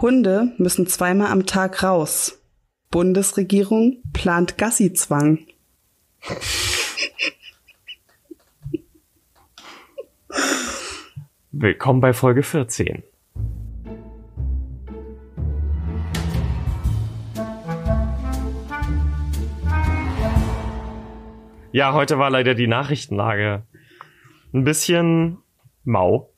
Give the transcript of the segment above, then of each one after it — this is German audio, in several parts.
Hunde müssen zweimal am Tag raus. Bundesregierung plant Gassi-Zwang. Willkommen bei Folge 14. Ja, heute war leider die Nachrichtenlage ein bisschen mau.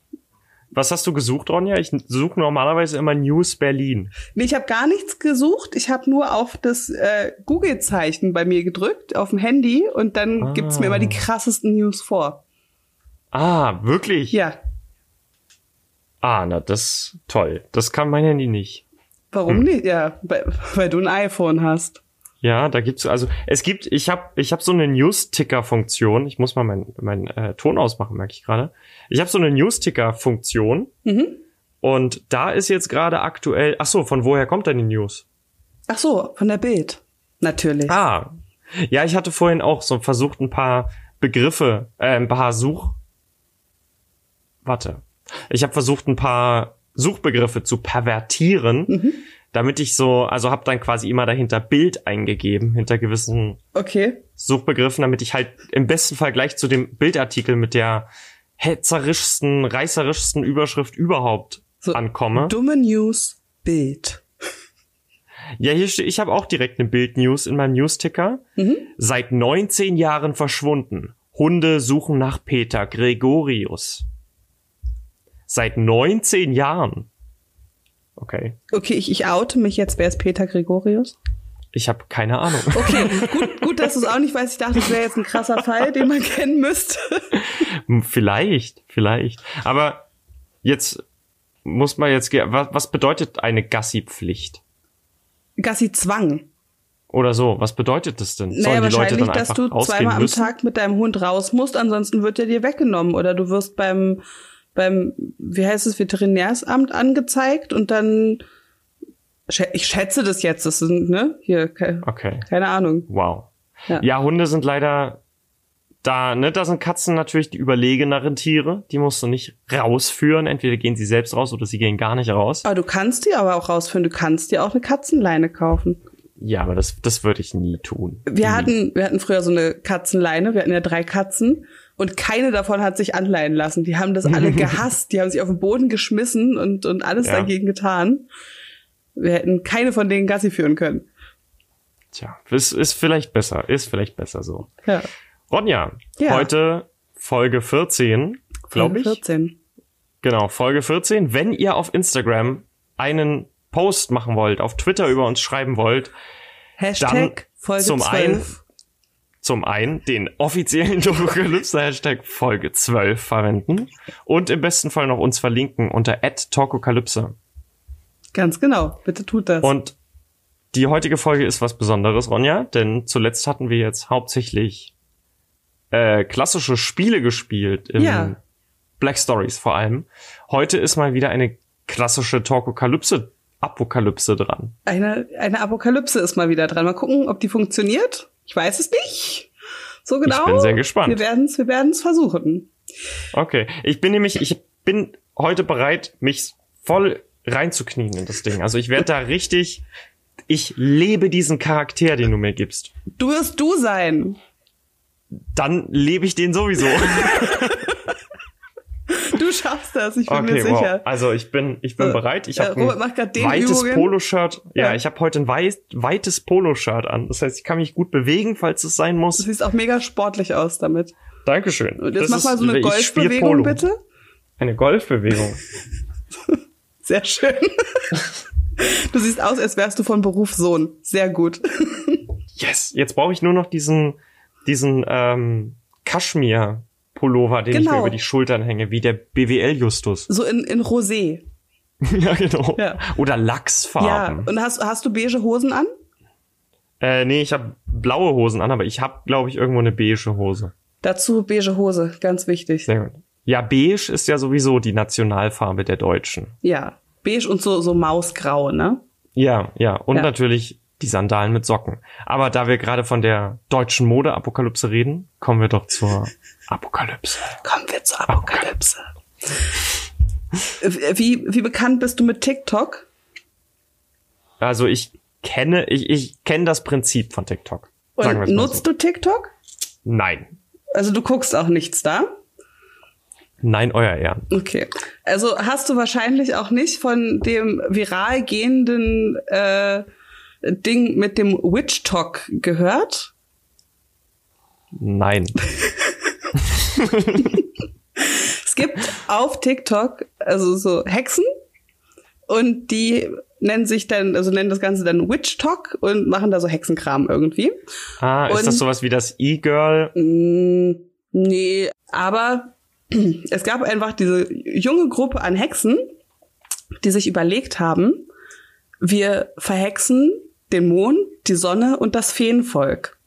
Was hast du gesucht, Ronja? Ich suche normalerweise immer News Berlin. Nee, ich habe gar nichts gesucht. Ich habe nur auf das äh, Google-Zeichen bei mir gedrückt, auf dem Handy, und dann ah. gibt's mir immer die krassesten News vor. Ah, wirklich? Ja. Ah, na, das toll. Das kann mein Handy nicht. Warum hm. nicht? Ja, weil, weil du ein iPhone hast. Ja, da gibt's also es gibt ich habe ich habe so eine News Ticker Funktion. Ich muss mal meinen mein, äh, Ton ausmachen, merke ich gerade. Ich habe so eine News Ticker Funktion. Mhm. Und da ist jetzt gerade aktuell Ach so, von woher kommt denn die News? Ach so, von der Bild. Natürlich. Ah. Ja, ich hatte vorhin auch so versucht ein paar Begriffe, äh, ein paar Such Warte. Ich habe versucht ein paar Suchbegriffe zu pervertieren. Mhm damit ich so, also habe dann quasi immer dahinter Bild eingegeben, hinter gewissen okay. Suchbegriffen, damit ich halt im besten Fall gleich zu dem Bildartikel mit der hetzerischsten, reißerischsten Überschrift überhaupt so, ankomme. Dumme News, Bild. Ja, hier steht, ich habe auch direkt eine Bild-News in meinem News-Ticker. Mhm. Seit 19 Jahren verschwunden. Hunde suchen nach Peter Gregorius. Seit 19 Jahren. Okay. Okay, ich, ich oute mich jetzt. Wer ist Peter Gregorius? Ich habe keine Ahnung. Okay, gut, gut, dass du es auch nicht weißt. Ich dachte, das wäre jetzt ein krasser Fall, den man kennen müsste. Vielleicht, vielleicht. Aber jetzt muss man jetzt, was, was bedeutet eine Gassi-Pflicht? Gassi-Zwang. Oder so. Was bedeutet das denn? Naja, Sollen die Leute dann dass du zweimal am Tag mit deinem Hund raus musst, ansonsten wird er dir weggenommen. Oder du wirst beim beim, wie heißt es, Veterinärsamt angezeigt und dann, ich schätze das jetzt, das sind, ne, hier, okay. keine Ahnung. Wow. Ja. ja, Hunde sind leider da, ne, da sind Katzen natürlich die überlegeneren Tiere, die musst du nicht rausführen, entweder gehen sie selbst raus oder sie gehen gar nicht raus. Aber du kannst die aber auch rausführen, du kannst dir auch eine Katzenleine kaufen. Ja, aber das, das würde ich nie tun. Wir nie. hatten, wir hatten früher so eine Katzenleine, wir hatten ja drei Katzen und keine davon hat sich anleihen lassen. Die haben das alle gehasst. Die haben sich auf den Boden geschmissen und, und alles ja. dagegen getan. Wir hätten keine von denen Gassi führen können. Tja, ist, ist vielleicht besser. Ist vielleicht besser so. Ja. Ronja, ja. heute Folge 14, glaube ich. 14. Genau, Folge 14. Wenn ihr auf Instagram einen Post machen wollt, auf Twitter über uns schreiben wollt, Hashtag Folge zum 12. einen zum einen den offiziellen Tokokalypse-Hashtag Folge 12 verwenden und im besten Fall noch uns verlinken unter @tokokalypse. Ganz genau, bitte tut das. Und die heutige Folge ist was Besonderes, Ronja, denn zuletzt hatten wir jetzt hauptsächlich äh, klassische Spiele gespielt, im ja. Black Stories vor allem. Heute ist mal wieder eine klassische Tokokalypse Apokalypse dran. Eine, eine Apokalypse ist mal wieder dran. Mal gucken, ob die funktioniert. Ich weiß es nicht. So genau. Ich bin sehr gespannt. Wir werden es wir werden's versuchen. Okay. Ich bin nämlich, ich bin heute bereit, mich voll reinzuknien in das Ding. Also ich werde da richtig, ich lebe diesen Charakter, den du mir gibst. Du wirst du sein. Dann lebe ich den sowieso. Du schaffst das, ich bin okay, mir sicher. Wow. Also ich bin, ich bin so, bereit. Ich habe ein weites Poloshirt. Ja, ja, ich habe heute ein weit, weites Poloshirt an. Das heißt, ich kann mich gut bewegen, falls es sein muss. Du siehst auch mega sportlich aus damit. Dankeschön. Und jetzt das mach mal so eine Golfbewegung, bitte. Eine Golfbewegung. Sehr schön. Du siehst aus, als wärst du von Beruf Sohn. Sehr gut. Yes. Jetzt brauche ich nur noch diesen, diesen ähm, Kaschmir Pullover, den genau. ich mir genau. über die Schultern hänge, wie der BWL-Justus. So in, in Rosé. ja, genau. Ja. Oder Lachsfarben. Ja, und hast, hast du beige Hosen an? Äh, nee, ich habe blaue Hosen an, aber ich habe, glaube ich, irgendwo eine beige Hose. Dazu beige Hose, ganz wichtig. Sehr gut. Ja, beige ist ja sowieso die Nationalfarbe der Deutschen. Ja, beige und so, so mausgrau, ne? Ja, ja. Und ja. natürlich die Sandalen mit Socken. Aber da wir gerade von der deutschen Mode-Apokalypse reden, kommen wir doch zur Apokalypse. Kommen wir zur Apokalypse. Wie, wie bekannt bist du mit TikTok? also ich kenne, ich, ich kenne das Prinzip von TikTok. Und nutzt so. du TikTok? Nein. Also du guckst auch nichts da? Nein, euer Ehren. Okay. Also hast du wahrscheinlich auch nicht von dem viral gehenden äh, Ding mit dem Witch Talk gehört? Nein. es gibt auf TikTok also so Hexen und die nennen sich dann, also nennen das Ganze dann Witch Talk und machen da so Hexenkram irgendwie. Ah, ist und, das sowas wie das E-Girl? Mm, nee, aber es gab einfach diese junge Gruppe an Hexen, die sich überlegt haben, wir verhexen den Mond, die Sonne und das Feenvolk.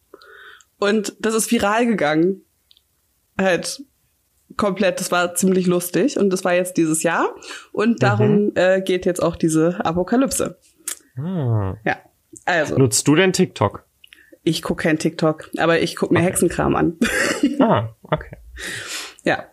Und das ist viral gegangen. Halt komplett, das war ziemlich lustig und das war jetzt dieses Jahr und darum mhm. äh, geht jetzt auch diese Apokalypse. Ah. Ja, also. Nutzt du denn TikTok? Ich gucke kein TikTok, aber ich gucke mir okay. Hexenkram an. ah, okay. Ja,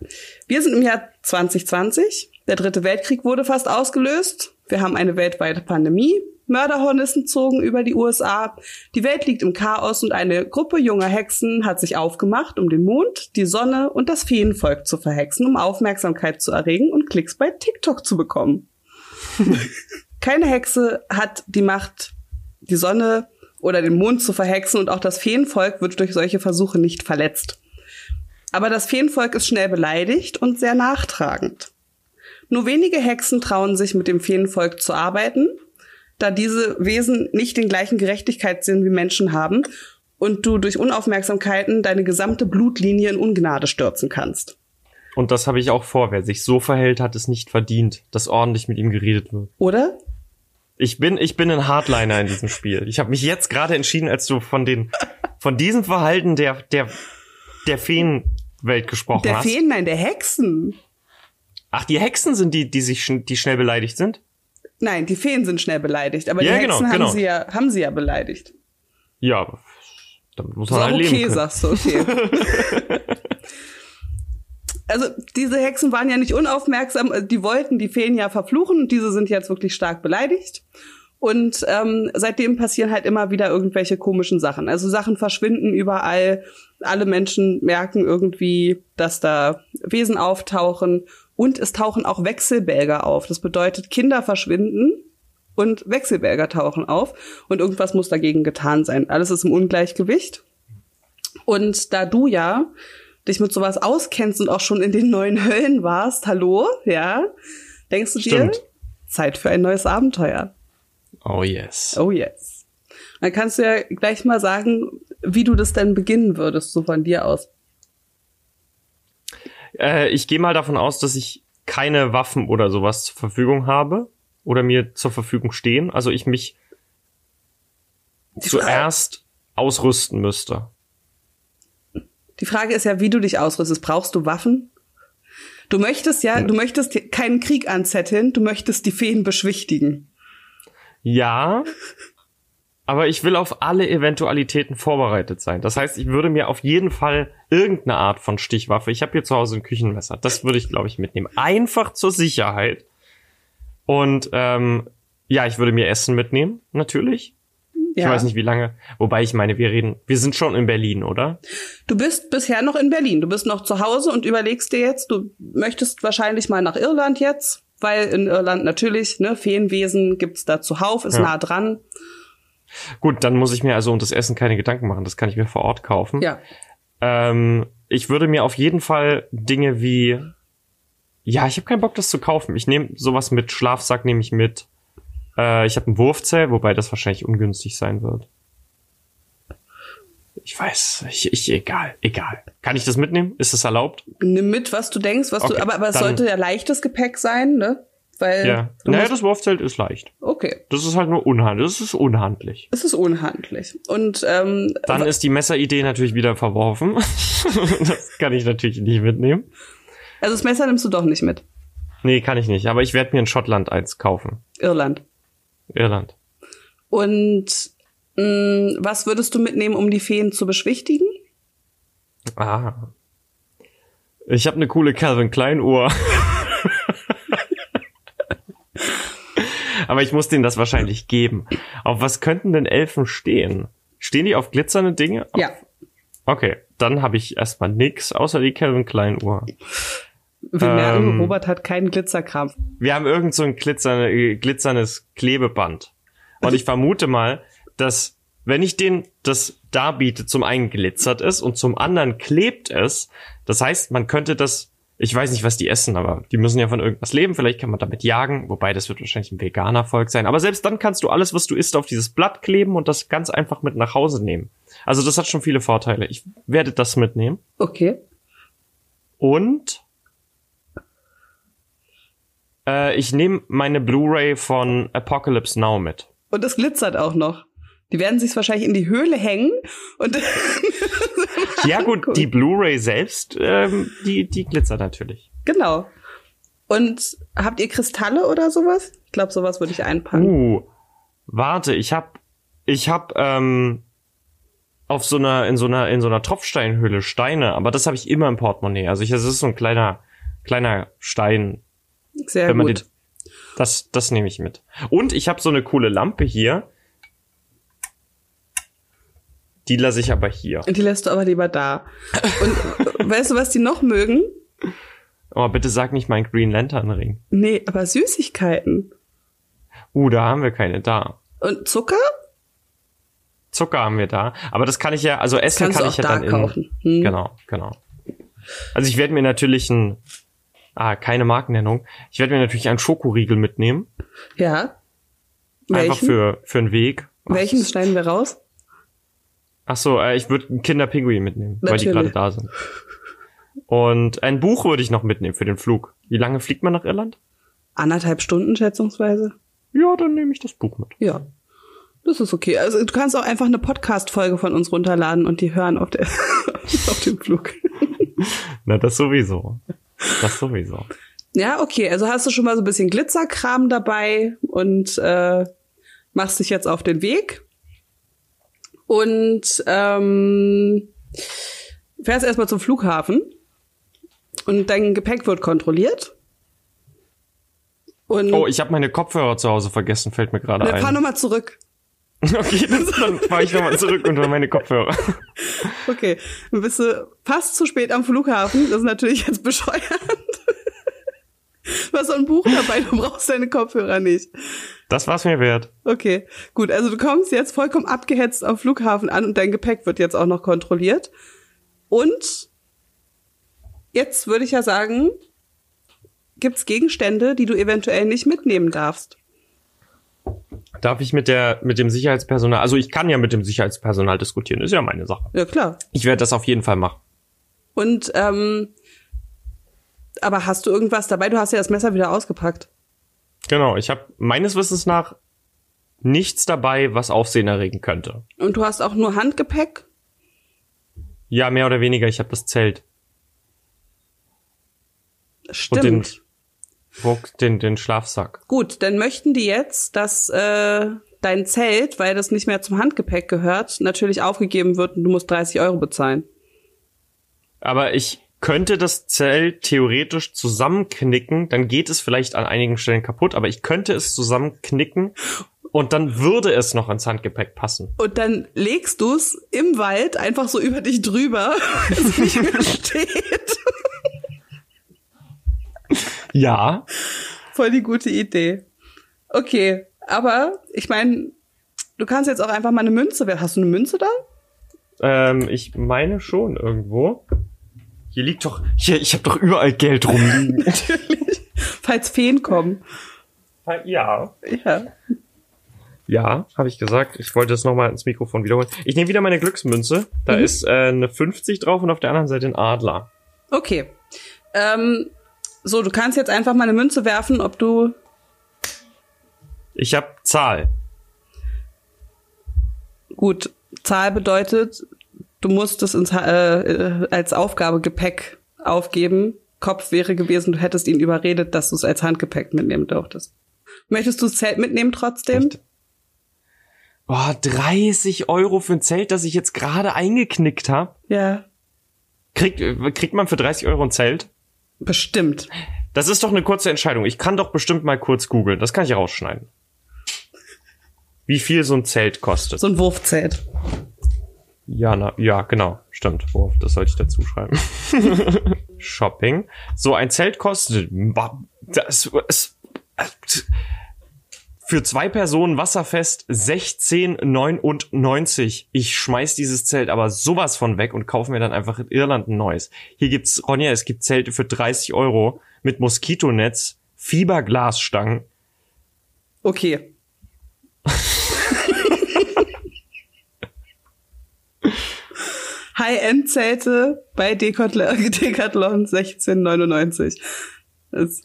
wir sind im Jahr 2020. Der dritte Weltkrieg wurde fast ausgelöst. Wir haben eine weltweite Pandemie. Mörderhornissen zogen über die USA. Die Welt liegt im Chaos und eine Gruppe junger Hexen hat sich aufgemacht, um den Mond, die Sonne und das Feenvolk zu verhexen, um Aufmerksamkeit zu erregen und Klicks bei TikTok zu bekommen. Keine Hexe hat die Macht, die Sonne oder den Mond zu verhexen und auch das Feenvolk wird durch solche Versuche nicht verletzt. Aber das Feenvolk ist schnell beleidigt und sehr nachtragend. Nur wenige Hexen trauen sich mit dem Feenvolk zu arbeiten, da diese Wesen nicht den gleichen Gerechtigkeitssinn wie Menschen haben und du durch Unaufmerksamkeiten deine gesamte Blutlinie in Ungnade stürzen kannst. Und das habe ich auch vor. Wer sich so verhält, hat es nicht verdient, dass ordentlich mit ihm geredet wird. Oder? Ich bin, ich bin ein Hardliner in diesem Spiel. Ich habe mich jetzt gerade entschieden, als du von den, von diesem Verhalten der, der, der Feen Welt gesprochen der hast. Der Feen, nein, der Hexen. Ach, die Hexen sind die, die sich, die schnell beleidigt sind? Nein, die Feen sind schnell beleidigt, aber ja, die Hexen genau, genau. haben sie ja, haben sie ja beleidigt. Ja, damit muss man so, halt okay, leben können. sagst du, okay. also diese Hexen waren ja nicht unaufmerksam, die wollten die Feen ja verfluchen und diese sind jetzt wirklich stark beleidigt. Und ähm, seitdem passieren halt immer wieder irgendwelche komischen Sachen. Also Sachen verschwinden überall. Alle Menschen merken irgendwie, dass da Wesen auftauchen. Und es tauchen auch Wechselbälger auf. Das bedeutet, Kinder verschwinden und Wechselbälger tauchen auf. Und irgendwas muss dagegen getan sein. Alles ist im Ungleichgewicht. Und da du ja dich mit sowas auskennst und auch schon in den neuen Höllen warst, hallo, ja, denkst du Stimmt. dir, Zeit für ein neues Abenteuer. Oh yes. Oh yes. Dann kannst du ja gleich mal sagen, wie du das denn beginnen würdest, so von dir aus. Äh, ich gehe mal davon aus, dass ich keine Waffen oder sowas zur Verfügung habe oder mir zur Verfügung stehen. Also ich mich Die zuerst Frage. ausrüsten müsste. Die Frage ist ja, wie du dich ausrüstest. Brauchst du Waffen? Du möchtest ja, du möchtest keinen Krieg anzetteln, du möchtest die Feen beschwichtigen. Ja, aber ich will auf alle Eventualitäten vorbereitet sein. Das heißt, ich würde mir auf jeden Fall irgendeine Art von Stichwaffe, ich habe hier zu Hause ein Küchenmesser, das würde ich, glaube ich, mitnehmen. Einfach zur Sicherheit. Und ähm, ja, ich würde mir Essen mitnehmen, natürlich. Ja. Ich weiß nicht, wie lange. Wobei ich meine, wir reden, wir sind schon in Berlin, oder? Du bist bisher noch in Berlin. Du bist noch zu Hause und überlegst dir jetzt, du möchtest wahrscheinlich mal nach Irland jetzt weil in Irland natürlich, ne, Feenwesen gibt's da zuhauf, ist ja. nah dran. Gut, dann muss ich mir also um das Essen keine Gedanken machen, das kann ich mir vor Ort kaufen. Ja. Ähm, ich würde mir auf jeden Fall Dinge wie, ja, ich habe keinen Bock, das zu kaufen. Ich nehme sowas mit, Schlafsack nehme ich mit. Äh, ich habe ein Wurfzell, wobei das wahrscheinlich ungünstig sein wird. Ich weiß, ich, ich, egal, egal. Kann ich das mitnehmen? Ist das erlaubt? Nimm mit, was du denkst, was okay, du, aber, aber es sollte ja leichtes Gepäck sein, ne? Weil ja. Naja, das Wurfzelt ist leicht. Okay. Das ist halt nur unhandlich. Das ist unhandlich. Es ist unhandlich. Und ähm, dann ist die Messeridee natürlich wieder verworfen. das kann ich natürlich nicht mitnehmen. Also das Messer nimmst du doch nicht mit. Nee, kann ich nicht. Aber ich werde mir in Schottland eins kaufen. Irland. Irland. Und Mm, was würdest du mitnehmen, um die Feen zu beschwichtigen? Ah. Ich habe eine coole Calvin Klein Uhr. Aber ich muss denen das wahrscheinlich geben. Auf was könnten denn Elfen stehen? Stehen die auf glitzernde Dinge? Ja. Okay, dann habe ich erstmal nix, außer die Calvin Klein Uhr. Wir ähm, merken, Robert hat keinen Glitzerkram. Wir haben irgend so ein glitzerne, glitzernes Klebeband. Und ich vermute mal, dass wenn ich den das darbiete, zum einen glitzert ist und zum anderen klebt es. Das heißt, man könnte das, ich weiß nicht, was die essen, aber die müssen ja von irgendwas leben. Vielleicht kann man damit jagen, wobei das wird wahrscheinlich ein veganer Volk sein. Aber selbst dann kannst du alles, was du isst, auf dieses Blatt kleben und das ganz einfach mit nach Hause nehmen. Also das hat schon viele Vorteile. Ich werde das mitnehmen. Okay. Und äh, ich nehme meine Blu-ray von Apocalypse Now mit. Und es glitzert auch noch. Die werden sich wahrscheinlich in die Höhle hängen und Ja gut, die Blu-ray selbst, ähm, die, die glitzert natürlich. Genau. Und habt ihr Kristalle oder sowas? Ich glaube, sowas würde ich einpacken. Uh, warte, ich hab, ich hab ähm, auf so einer in so einer in so einer Tropfsteinhöhle Steine, aber das habe ich immer im Portemonnaie. Also ich, das ist so ein kleiner kleiner Stein. Sehr gut. Den, das das nehme ich mit. Und ich habe so eine coole Lampe hier die lasse ich aber hier. Die lässt du aber lieber da. Und weißt du, was die noch mögen? Oh, bitte sag nicht mein Green Lantern Ring. Nee, aber Süßigkeiten. Uh, da haben wir keine da. Und Zucker? Zucker haben wir da. Aber das kann ich ja, also Essen Kannst kann ich ja da dann kaufen. in. Hm. Genau, genau. Also ich werde mir natürlich ein, ah, keine Markennennung. Ich werde mir natürlich einen Schokoriegel mitnehmen. Ja. Welchen? Einfach für, für einen Weg. Welchen schneiden wir raus? Ach so, äh, ich würde einen Kinderpinguin mitnehmen, Natürlich. weil die gerade da sind. Und ein Buch würde ich noch mitnehmen für den Flug. Wie lange fliegt man nach Irland? Anderthalb Stunden schätzungsweise. Ja, dann nehme ich das Buch mit. Ja. Das ist okay. Also du kannst auch einfach eine Podcast-Folge von uns runterladen und die hören auf, der auf dem Flug. Na, das sowieso. Das sowieso. Ja, okay. Also hast du schon mal so ein bisschen Glitzerkram dabei und äh, machst dich jetzt auf den Weg und ähm, fährst erstmal zum Flughafen und dein Gepäck wird kontrolliert. Und oh, ich habe meine Kopfhörer zu Hause vergessen, fällt mir gerade ein. Fahr nochmal zurück. Okay, dann, dann fahre ich nochmal zurück unter meine Kopfhörer. Okay, dann bist du fast zu spät am Flughafen. Das ist natürlich jetzt bescheuert. Du hast so ein Buch dabei, du brauchst deine Kopfhörer nicht. Das war's mir wert. Okay, gut. Also du kommst jetzt vollkommen abgehetzt am Flughafen an und dein Gepäck wird jetzt auch noch kontrolliert. Und jetzt würde ich ja sagen, gibt's Gegenstände, die du eventuell nicht mitnehmen darfst. Darf ich mit der mit dem Sicherheitspersonal, also ich kann ja mit dem Sicherheitspersonal diskutieren, ist ja meine Sache. Ja klar. Ich werde das auf jeden Fall machen. Und ähm, aber hast du irgendwas dabei? Du hast ja das Messer wieder ausgepackt. Genau, ich habe meines Wissens nach nichts dabei, was Aufsehen erregen könnte. Und du hast auch nur Handgepäck? Ja, mehr oder weniger. Ich habe das Zelt. Stimmt. Und den, den, den Schlafsack. Gut, dann möchten die jetzt, dass äh, dein Zelt, weil das nicht mehr zum Handgepäck gehört, natürlich aufgegeben wird und du musst 30 Euro bezahlen. Aber ich könnte das Zelt theoretisch zusammenknicken, dann geht es vielleicht an einigen Stellen kaputt, aber ich könnte es zusammenknicken und dann würde es noch ins Handgepäck passen. Und dann legst du es im Wald einfach so über dich drüber, es nicht mehr steht. Ja. Voll die gute Idee. Okay, aber ich meine, du kannst jetzt auch einfach mal eine Münze. Hast du eine Münze da? Ähm, ich meine schon irgendwo. Hier liegt doch, hier, ich habe doch überall Geld rumliegen. Natürlich. Falls Feen kommen. Ja. Ja. Ja, habe ich gesagt. Ich wollte es nochmal ins Mikrofon wiederholen. Ich nehme wieder meine Glücksmünze. Da mhm. ist äh, eine 50 drauf und auf der anderen Seite ein Adler. Okay. Ähm, so, du kannst jetzt einfach mal eine Münze werfen, ob du. Ich habe Zahl. Gut, Zahl bedeutet, du musst es ins, äh, äh, als Aufgabe Gepäck aufgeben. Kopf wäre gewesen, du hättest ihn überredet, dass du es als Handgepäck mitnehmen durftest. Möchtest du das Zelt mitnehmen trotzdem? Echt? Boah, 30 Euro für ein Zelt, das ich jetzt gerade eingeknickt habe. Ja. Kriegt, kriegt man für 30 Euro ein Zelt? Bestimmt. Das ist doch eine kurze Entscheidung. Ich kann doch bestimmt mal kurz googeln. Das kann ich rausschneiden. wie viel so ein Zelt kostet. So ein Wurfzelt. Ja, na, ja, genau, stimmt. Wurf, das sollte ich dazu schreiben. Shopping. So ein Zelt kostet, das, das, für zwei Personen wasserfest 16,99. Ich schmeiß dieses Zelt aber sowas von weg und kaufe mir dann einfach in Irland ein neues. Hier gibt's, Ronja, es gibt Zelte für 30 Euro mit Moskitonetz, Fiberglasstangen. Okay. High-End-Zelte bei Decathlon, Decathlon 1699. Das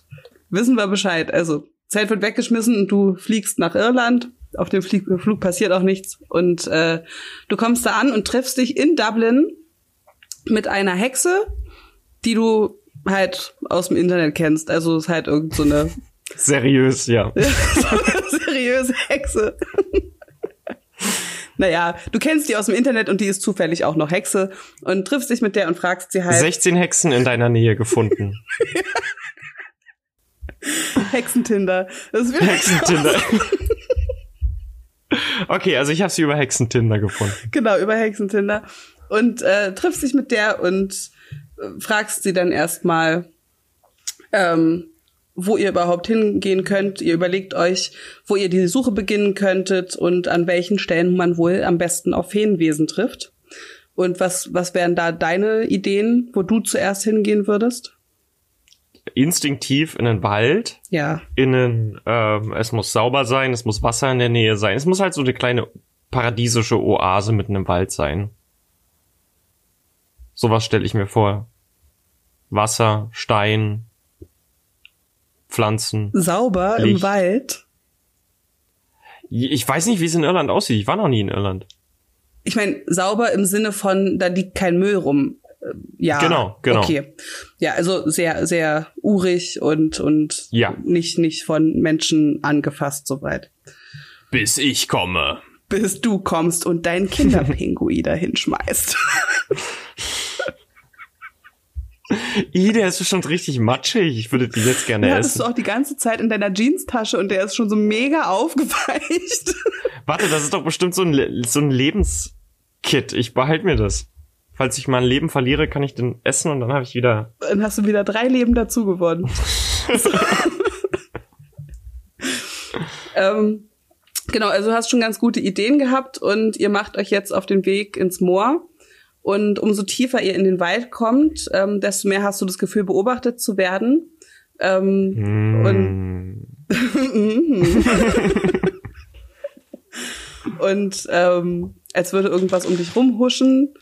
wissen wir Bescheid. Also, Zelt wird weggeschmissen und du fliegst nach Irland. Auf dem Flieg Flug passiert auch nichts. Und äh, du kommst da an und triffst dich in Dublin mit einer Hexe, die du halt aus dem Internet kennst. Also ist halt irgend so eine Seriös, ja. seriöse Hexe. Naja, du kennst die aus dem Internet und die ist zufällig auch noch Hexe und triffst dich mit der und fragst sie halt. 16 Hexen in deiner Nähe gefunden. Hexentinder. Das Hexentinder. okay, also ich habe sie über Hexentinder gefunden. Genau, über Hexentinder. Und äh, triffst dich mit der und äh, fragst sie dann erstmal, ähm, wo ihr überhaupt hingehen könnt. Ihr überlegt euch, wo ihr die Suche beginnen könntet und an welchen Stellen man wohl am besten auf Feenwesen trifft. Und was, was wären da deine Ideen, wo du zuerst hingehen würdest? instinktiv in den Wald. Ja. In den, ähm, es muss sauber sein, es muss Wasser in der Nähe sein. Es muss halt so eine kleine paradiesische Oase mitten im Wald sein. Sowas stelle ich mir vor. Wasser, Stein, Pflanzen. Sauber Licht. im Wald. Ich weiß nicht, wie es in Irland aussieht. Ich war noch nie in Irland. Ich meine, sauber im Sinne von, da liegt kein Müll rum ja. Genau, genau. Okay. Ja, also sehr, sehr urig und, und ja. nicht, nicht von Menschen angefasst soweit. Bis ich komme. Bis du kommst und dein Kinderpingui dahin schmeißt. I, der ist bestimmt richtig matschig. Ich würde die jetzt gerne ja, essen. Hast du auch die ganze Zeit in deiner Jeanstasche und der ist schon so mega aufgeweicht. Warte, das ist doch bestimmt so ein, so ein Lebenskit. Ich behalte mir das. Falls ich mein Leben verliere, kann ich den essen und dann habe ich wieder. Dann hast du wieder drei Leben dazu gewonnen. ähm, genau, also du hast schon ganz gute Ideen gehabt und ihr macht euch jetzt auf den Weg ins Moor. Und umso tiefer ihr in den Wald kommt, ähm, desto mehr hast du das Gefühl, beobachtet zu werden. Ähm, mm. Und, und ähm, als würde irgendwas um dich rumhuschen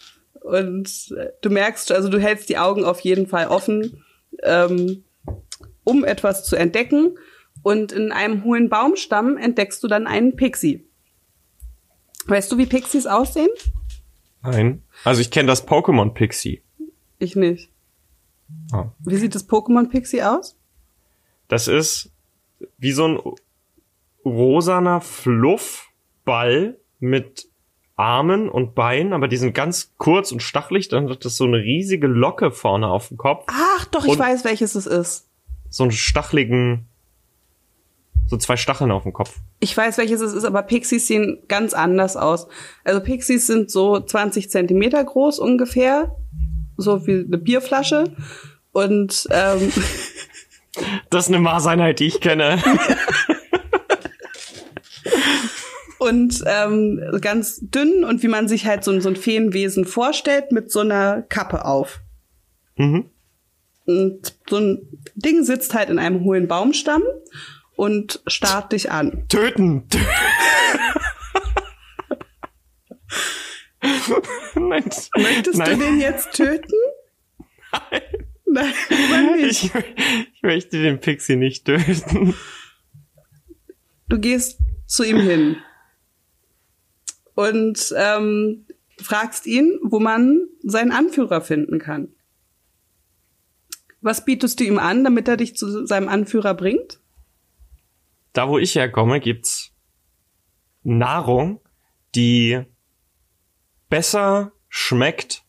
und du merkst, also du hältst die Augen auf jeden Fall offen, ähm, um etwas zu entdecken. Und in einem hohen Baumstamm entdeckst du dann einen Pixie. Weißt du, wie Pixies aussehen? Nein. Also ich kenne das Pokémon Pixie. Ich nicht. Oh. Wie sieht das Pokémon Pixie aus? Das ist wie so ein rosaner Fluffball mit Armen und Beinen, aber die sind ganz kurz und stachelig. Dann hat das so eine riesige Locke vorne auf dem Kopf. Ach, doch, ich weiß, welches es ist. So einen stacheligen, so zwei Stacheln auf dem Kopf. Ich weiß, welches es ist, aber Pixies sehen ganz anders aus. Also Pixies sind so 20 Zentimeter groß ungefähr, so wie eine Bierflasche. Und ähm, das ist eine Maßeinheit, die ich kenne. und ähm, ganz dünn und wie man sich halt so, so ein Feenwesen vorstellt, mit so einer Kappe auf. Mhm. Und so ein Ding sitzt halt in einem hohen Baumstamm und starrt dich an. Töten! Nein. Möchtest Nein. du den jetzt töten? Nein. Nein, lieber nicht. Ich, ich möchte den Pixie nicht töten. Du gehst zu ihm hin und ähm, fragst ihn, wo man seinen Anführer finden kann. Was bietest du ihm an, damit er dich zu seinem Anführer bringt? Da, wo ich herkomme, gibt's Nahrung, die besser schmeckt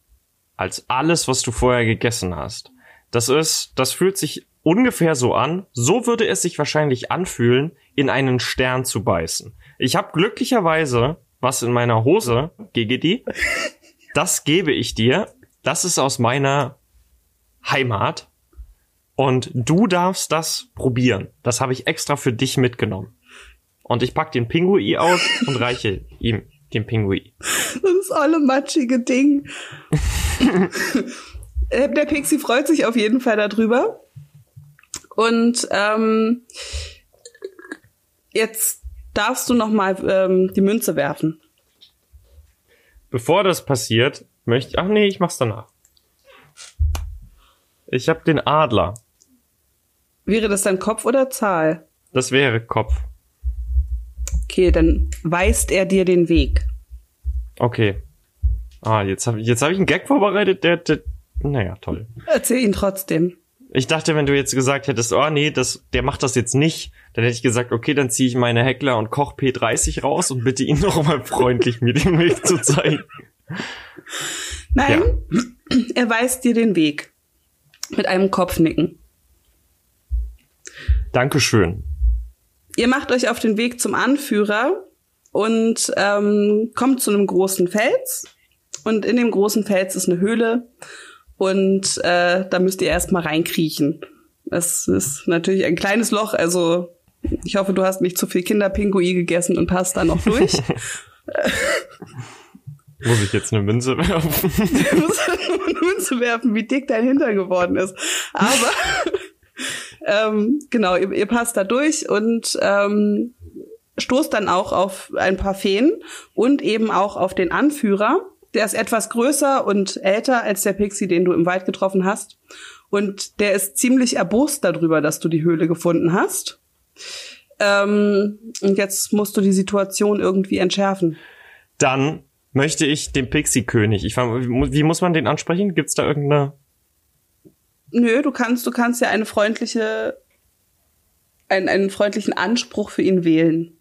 als alles, was du vorher gegessen hast. Das ist, das fühlt sich ungefähr so an. So würde es sich wahrscheinlich anfühlen, in einen Stern zu beißen. Ich habe glücklicherweise was in meiner Hose, Gegedi. Das gebe ich dir. Das ist aus meiner Heimat. Und du darfst das probieren. Das habe ich extra für dich mitgenommen. Und ich pack den Pinguin aus und reiche ihm den Pinguin. Das alle matschige Ding. Äh, der Pixie freut sich auf jeden Fall darüber. Und ähm, jetzt darfst du noch mal ähm, die Münze werfen. Bevor das passiert, möchte ich. Ach nee, ich mach's danach. Ich habe den Adler. Wäre das dann Kopf oder Zahl? Das wäre Kopf. Okay, dann weist er dir den Weg. Okay. Ah, jetzt habe jetzt hab ich einen Gag vorbereitet, der, der. Naja, toll. Erzähl ihn trotzdem. Ich dachte, wenn du jetzt gesagt hättest, oh nee, das, der macht das jetzt nicht, dann hätte ich gesagt, okay, dann ziehe ich meine Heckler und Koch P30 raus und bitte ihn noch mal freundlich mir den Weg zu zeigen. Nein, ja. er weist dir den Weg. Mit einem Kopfnicken. Dankeschön. Ihr macht euch auf den Weg zum Anführer und ähm, kommt zu einem großen Fels. Und in dem großen Fels ist eine Höhle. Und äh, da müsst ihr erstmal reinkriechen. Es ist natürlich ein kleines Loch, also ich hoffe, du hast nicht zu viel Kinderpingui gegessen und passt da noch durch. Muss ich jetzt eine Münze werfen? du musst eine Münze werfen, wie dick dein Hinter geworden ist. Aber ähm, genau, ihr, ihr passt da durch und ähm, stoßt dann auch auf ein paar Feen und eben auch auf den Anführer. Der ist etwas größer und älter als der Pixie, den du im Wald getroffen hast. Und der ist ziemlich erbost darüber, dass du die Höhle gefunden hast. Ähm, und jetzt musst du die Situation irgendwie entschärfen. Dann möchte ich den Pixie-König. Ich wie muss man den ansprechen? Gibt's da irgendeine? Nö, du kannst, du kannst ja eine freundliche, einen, einen freundlichen Anspruch für ihn wählen.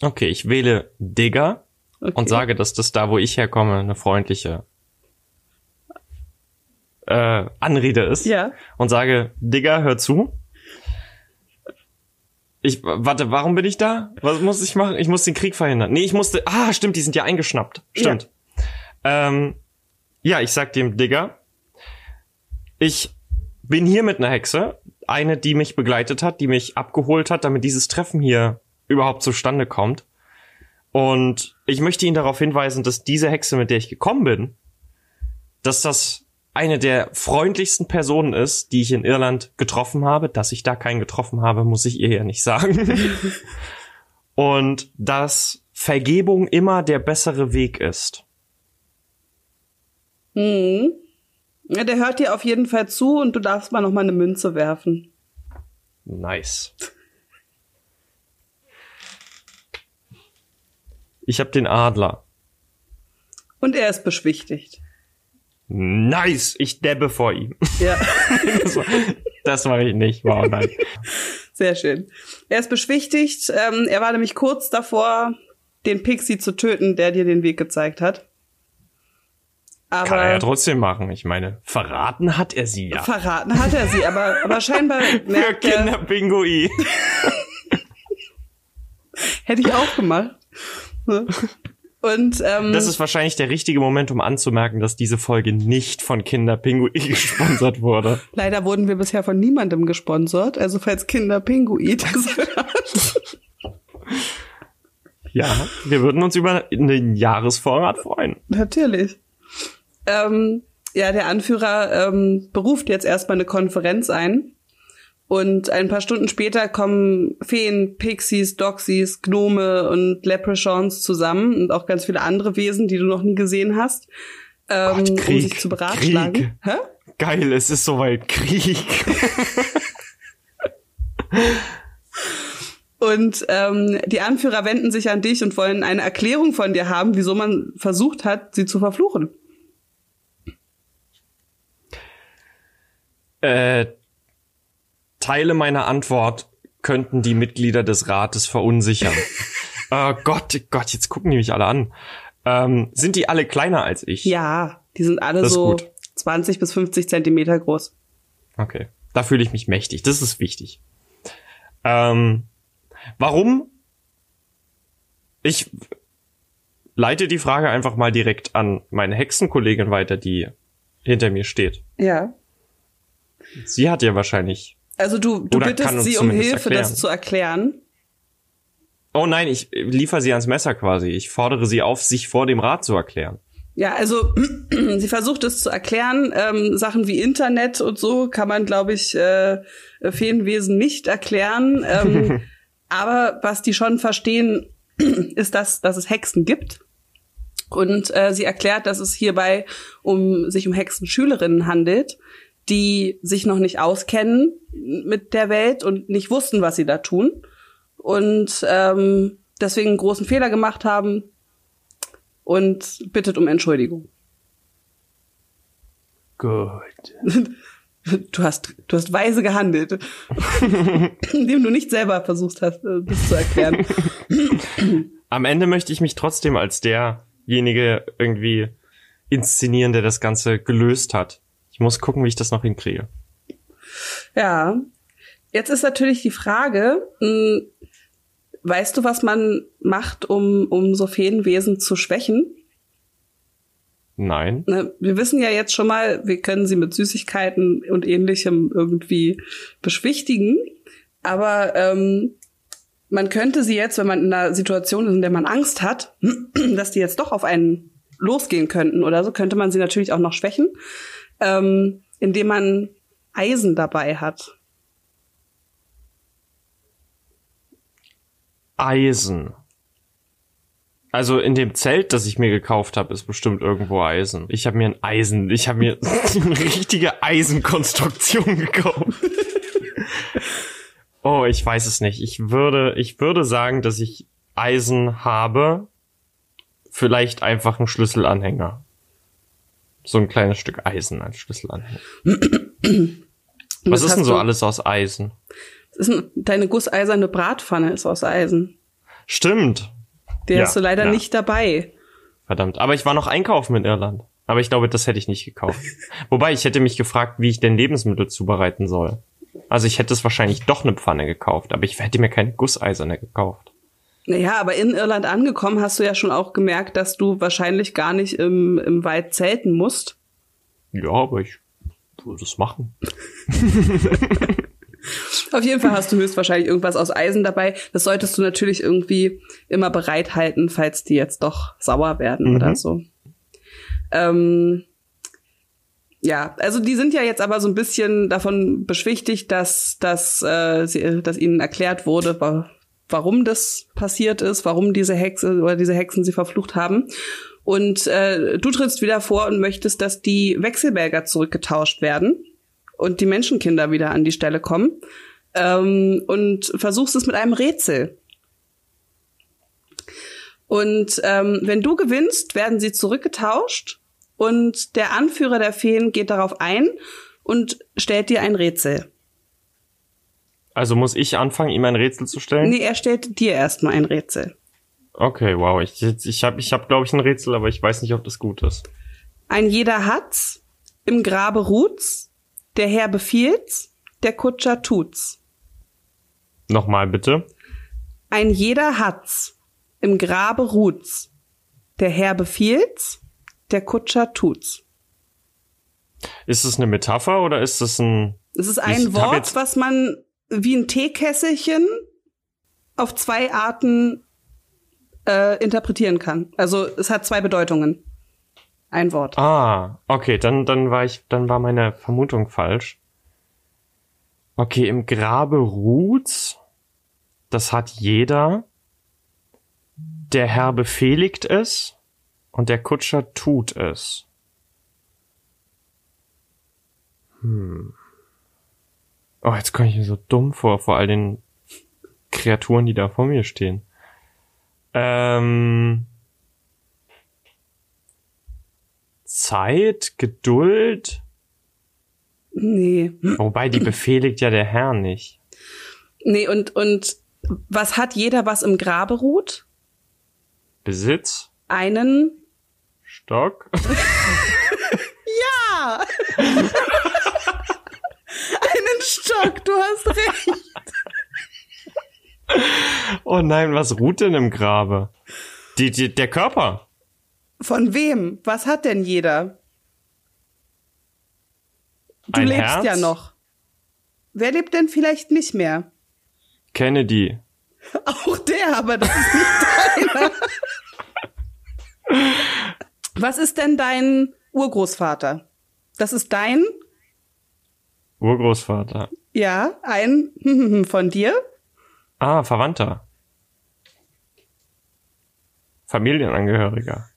Okay, ich wähle Digger okay. und sage, dass das da, wo ich herkomme, eine freundliche äh, Anrede ist. Ja. Und sage, Digger, hör zu. Ich, warte, warum bin ich da? Was muss ich machen? Ich muss den Krieg verhindern. Nee, ich musste, ah, stimmt, die sind ja eingeschnappt. Stimmt. Ja, ähm, ja ich sag dem Digger, ich bin hier mit einer Hexe, eine, die mich begleitet hat, die mich abgeholt hat, damit dieses Treffen hier überhaupt zustande kommt. Und ich möchte ihn darauf hinweisen, dass diese Hexe, mit der ich gekommen bin, dass das eine der freundlichsten Personen ist, die ich in Irland getroffen habe. Dass ich da keinen getroffen habe, muss ich ihr ja nicht sagen. Und dass Vergebung immer der bessere Weg ist. Hm. Ja, der hört dir auf jeden Fall zu und du darfst mal noch mal eine Münze werfen. Nice. Ich habe den Adler. Und er ist beschwichtigt. Nice, ich debbe vor ihm. Ja. das, mache ich nicht. Wow, nein. Sehr schön. Er ist beschwichtigt. Ähm, er war nämlich kurz davor, den Pixie zu töten, der dir den Weg gezeigt hat. Aber Kann er ja trotzdem machen. Ich meine, verraten hat er sie ja. Verraten hat er sie, aber, aber scheinbar merkt Für Kinderpingui. Hätte ich auch gemacht. Und ähm, das ist wahrscheinlich der richtige Moment, um anzumerken, dass diese Folge nicht von Kinderpingui gesponsert wurde. Leider wurden wir bisher von niemandem gesponsert, also falls Kinderpingui das hört. Ja, wir würden uns über einen Jahresvorrat freuen. Natürlich. Ähm, ja, der Anführer ähm, beruft jetzt erstmal eine Konferenz ein und ein paar Stunden später kommen Feen, Pixies, Doxies, Gnome und Leprechauns zusammen und auch ganz viele andere Wesen, die du noch nie gesehen hast, ähm, Gott, Krieg, um sich zu beratschlagen. Krieg. Hä? Geil, es ist soweit Krieg. und ähm, die Anführer wenden sich an dich und wollen eine Erklärung von dir haben, wieso man versucht hat, sie zu verfluchen. Äh, Teile meiner Antwort könnten die Mitglieder des Rates verunsichern. äh, Gott, Gott, jetzt gucken die mich alle an. Ähm, sind die alle kleiner als ich? Ja, die sind alle so gut. 20 bis 50 Zentimeter groß. Okay, da fühle ich mich mächtig. Das ist wichtig. Ähm, warum Ich leite die Frage einfach mal direkt an meine Hexenkollegin weiter, die hinter mir steht. Ja. Sie hat ja wahrscheinlich. Also du, du bittest sie um Hilfe, erklären. das zu erklären. Oh nein, ich liefere sie ans Messer quasi. Ich fordere sie auf, sich vor dem Rat zu erklären. Ja, also sie versucht es zu erklären. Ähm, Sachen wie Internet und so kann man, glaube ich, äh, Feenwesen nicht erklären. Ähm, aber was die schon verstehen, ist das, dass es Hexen gibt. Und äh, sie erklärt, dass es hierbei um sich um Hexenschülerinnen handelt, die sich noch nicht auskennen mit der Welt und nicht wussten, was sie da tun. Und ähm, deswegen einen großen Fehler gemacht haben und bittet um Entschuldigung. Gut. Du hast, du hast weise gehandelt, indem du nicht selber versucht hast, äh, das zu erklären. Am Ende möchte ich mich trotzdem als derjenige irgendwie inszenieren, der das Ganze gelöst hat. Ich muss gucken, wie ich das noch hinkriege. Ja. Jetzt ist natürlich die Frage, hm, weißt du, was man macht, um, um so Feenwesen zu schwächen? Nein. Wir wissen ja jetzt schon mal, wir können sie mit Süßigkeiten und ähnlichem irgendwie beschwichtigen. Aber ähm, man könnte sie jetzt, wenn man in einer Situation ist, in der man Angst hat, dass die jetzt doch auf einen losgehen könnten oder so, könnte man sie natürlich auch noch schwächen, ähm, indem man Eisen dabei hat. Eisen. Also in dem Zelt, das ich mir gekauft habe, ist bestimmt irgendwo Eisen. Ich habe mir ein Eisen, ich habe mir eine richtige Eisenkonstruktion gekauft. oh, ich weiß es nicht. Ich würde, ich würde sagen, dass ich Eisen habe. Vielleicht einfach ein Schlüsselanhänger. So ein kleines Stück Eisen als Schlüsselanhänger. Was ist denn so alles aus Eisen? Ist ein, deine gusseiserne Bratpfanne ist aus Eisen. Stimmt. Der ja, hast du leider ja. nicht dabei. Verdammt. Aber ich war noch einkaufen in Irland. Aber ich glaube, das hätte ich nicht gekauft. Wobei, ich hätte mich gefragt, wie ich denn Lebensmittel zubereiten soll. Also ich hätte es wahrscheinlich doch eine Pfanne gekauft, aber ich hätte mir keine gusseiserne gekauft. Naja, aber in Irland angekommen hast du ja schon auch gemerkt, dass du wahrscheinlich gar nicht im, im Wald zelten musst. Ja, aber ich würde es machen. Auf jeden Fall hast du höchstwahrscheinlich irgendwas aus Eisen dabei. Das solltest du natürlich irgendwie immer bereithalten, falls die jetzt doch sauer werden mhm. oder so. Ähm, ja, also die sind ja jetzt aber so ein bisschen davon beschwichtigt, dass, dass, äh, sie, dass ihnen erklärt wurde, warum das passiert ist, warum diese Hexe oder diese Hexen sie verflucht haben. Und äh, du trittst wieder vor und möchtest, dass die Wechselbälger zurückgetauscht werden und die Menschenkinder wieder an die Stelle kommen ähm, und versuchst es mit einem Rätsel. Und ähm, wenn du gewinnst, werden sie zurückgetauscht und der Anführer der Feen geht darauf ein und stellt dir ein Rätsel. Also muss ich anfangen, ihm ein Rätsel zu stellen? Nee, er stellt dir erstmal ein Rätsel. Okay, wow. Ich, ich habe, ich hab, glaube ich, ein Rätsel, aber ich weiß nicht, ob das gut ist. Ein jeder hat's, im Grabe ruht's, der Herr befiehlt, der Kutscher tut's. Nochmal bitte. Ein jeder hat's, im Grabe ruht's. Der Herr befiehlt, der Kutscher tut's. Ist es eine Metapher oder ist es ein. Es ist ein Wort, was man wie ein Teekesselchen auf zwei Arten äh, interpretieren kann. Also es hat zwei Bedeutungen. Ein Wort. Ah, okay, dann, dann war ich, dann war meine Vermutung falsch. Okay, im Grabe ruht's. Das hat jeder. Der Herr befehligt es und der Kutscher tut es. Hm. Oh, jetzt komme ich mir so dumm vor, vor all den Kreaturen, die da vor mir stehen. Ähm, Zeit, Geduld? Nee. Wobei, die befehligt ja der Herr nicht. Nee, und, und was hat jeder, was im Grabe ruht? Besitz? Einen Stock? ja! Stock, du hast recht. Oh nein, was ruht denn im Grabe? Die, die, der Körper. Von wem? Was hat denn jeder? Du Ein lebst Herz? ja noch. Wer lebt denn vielleicht nicht mehr? Kennedy. Auch der, aber das ist nicht deiner. Was ist denn dein Urgroßvater? Das ist dein, Urgroßvater. Ja, ein von dir? Ah, Verwandter. Familienangehöriger.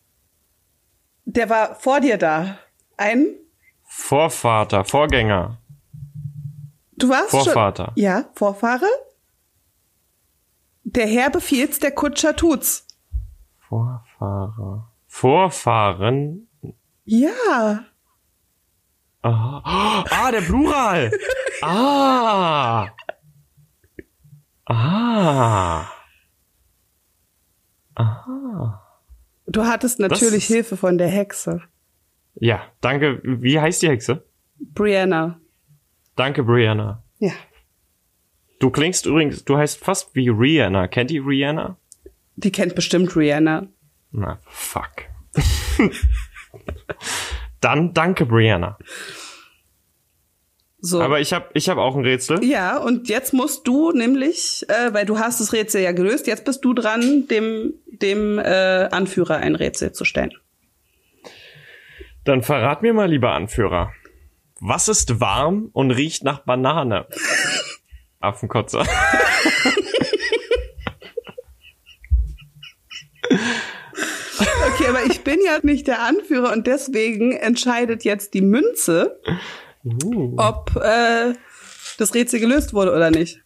Der war vor dir da. Ein, Vorvater, Vorgänger. du warst Vorvater. schon. Ja, Vorfahre? Der Herr befiehlt's, der Kutscher tut's. Vorfahrer. Vorfahren. Ja. Ah, ah der Plural. ah. Ah. Du hattest natürlich ist- Hilfe von der Hexe. Ja, danke. Wie heißt die Hexe? Brianna. Danke, Brianna. Ja. Du klingst übrigens, du heißt fast wie Rihanna. Kennt ihr Rihanna? Die kennt bestimmt Rihanna. Na, fuck. Dann danke, Brianna. So. Aber ich habe ich hab auch ein Rätsel. ja, und jetzt musst du nämlich, äh, weil du hast das Rätsel ja gelöst, jetzt bist du dran, dem, dem äh, Anführer ein Rätsel zu stellen. Dann verrat mir mal, lieber Anführer. Was ist warm und riecht nach Banane? Affenkotzer. Aber ich bin ja nicht der Anführer und deswegen entscheidet jetzt die Münze, ob äh, das Rätsel gelöst wurde oder nicht.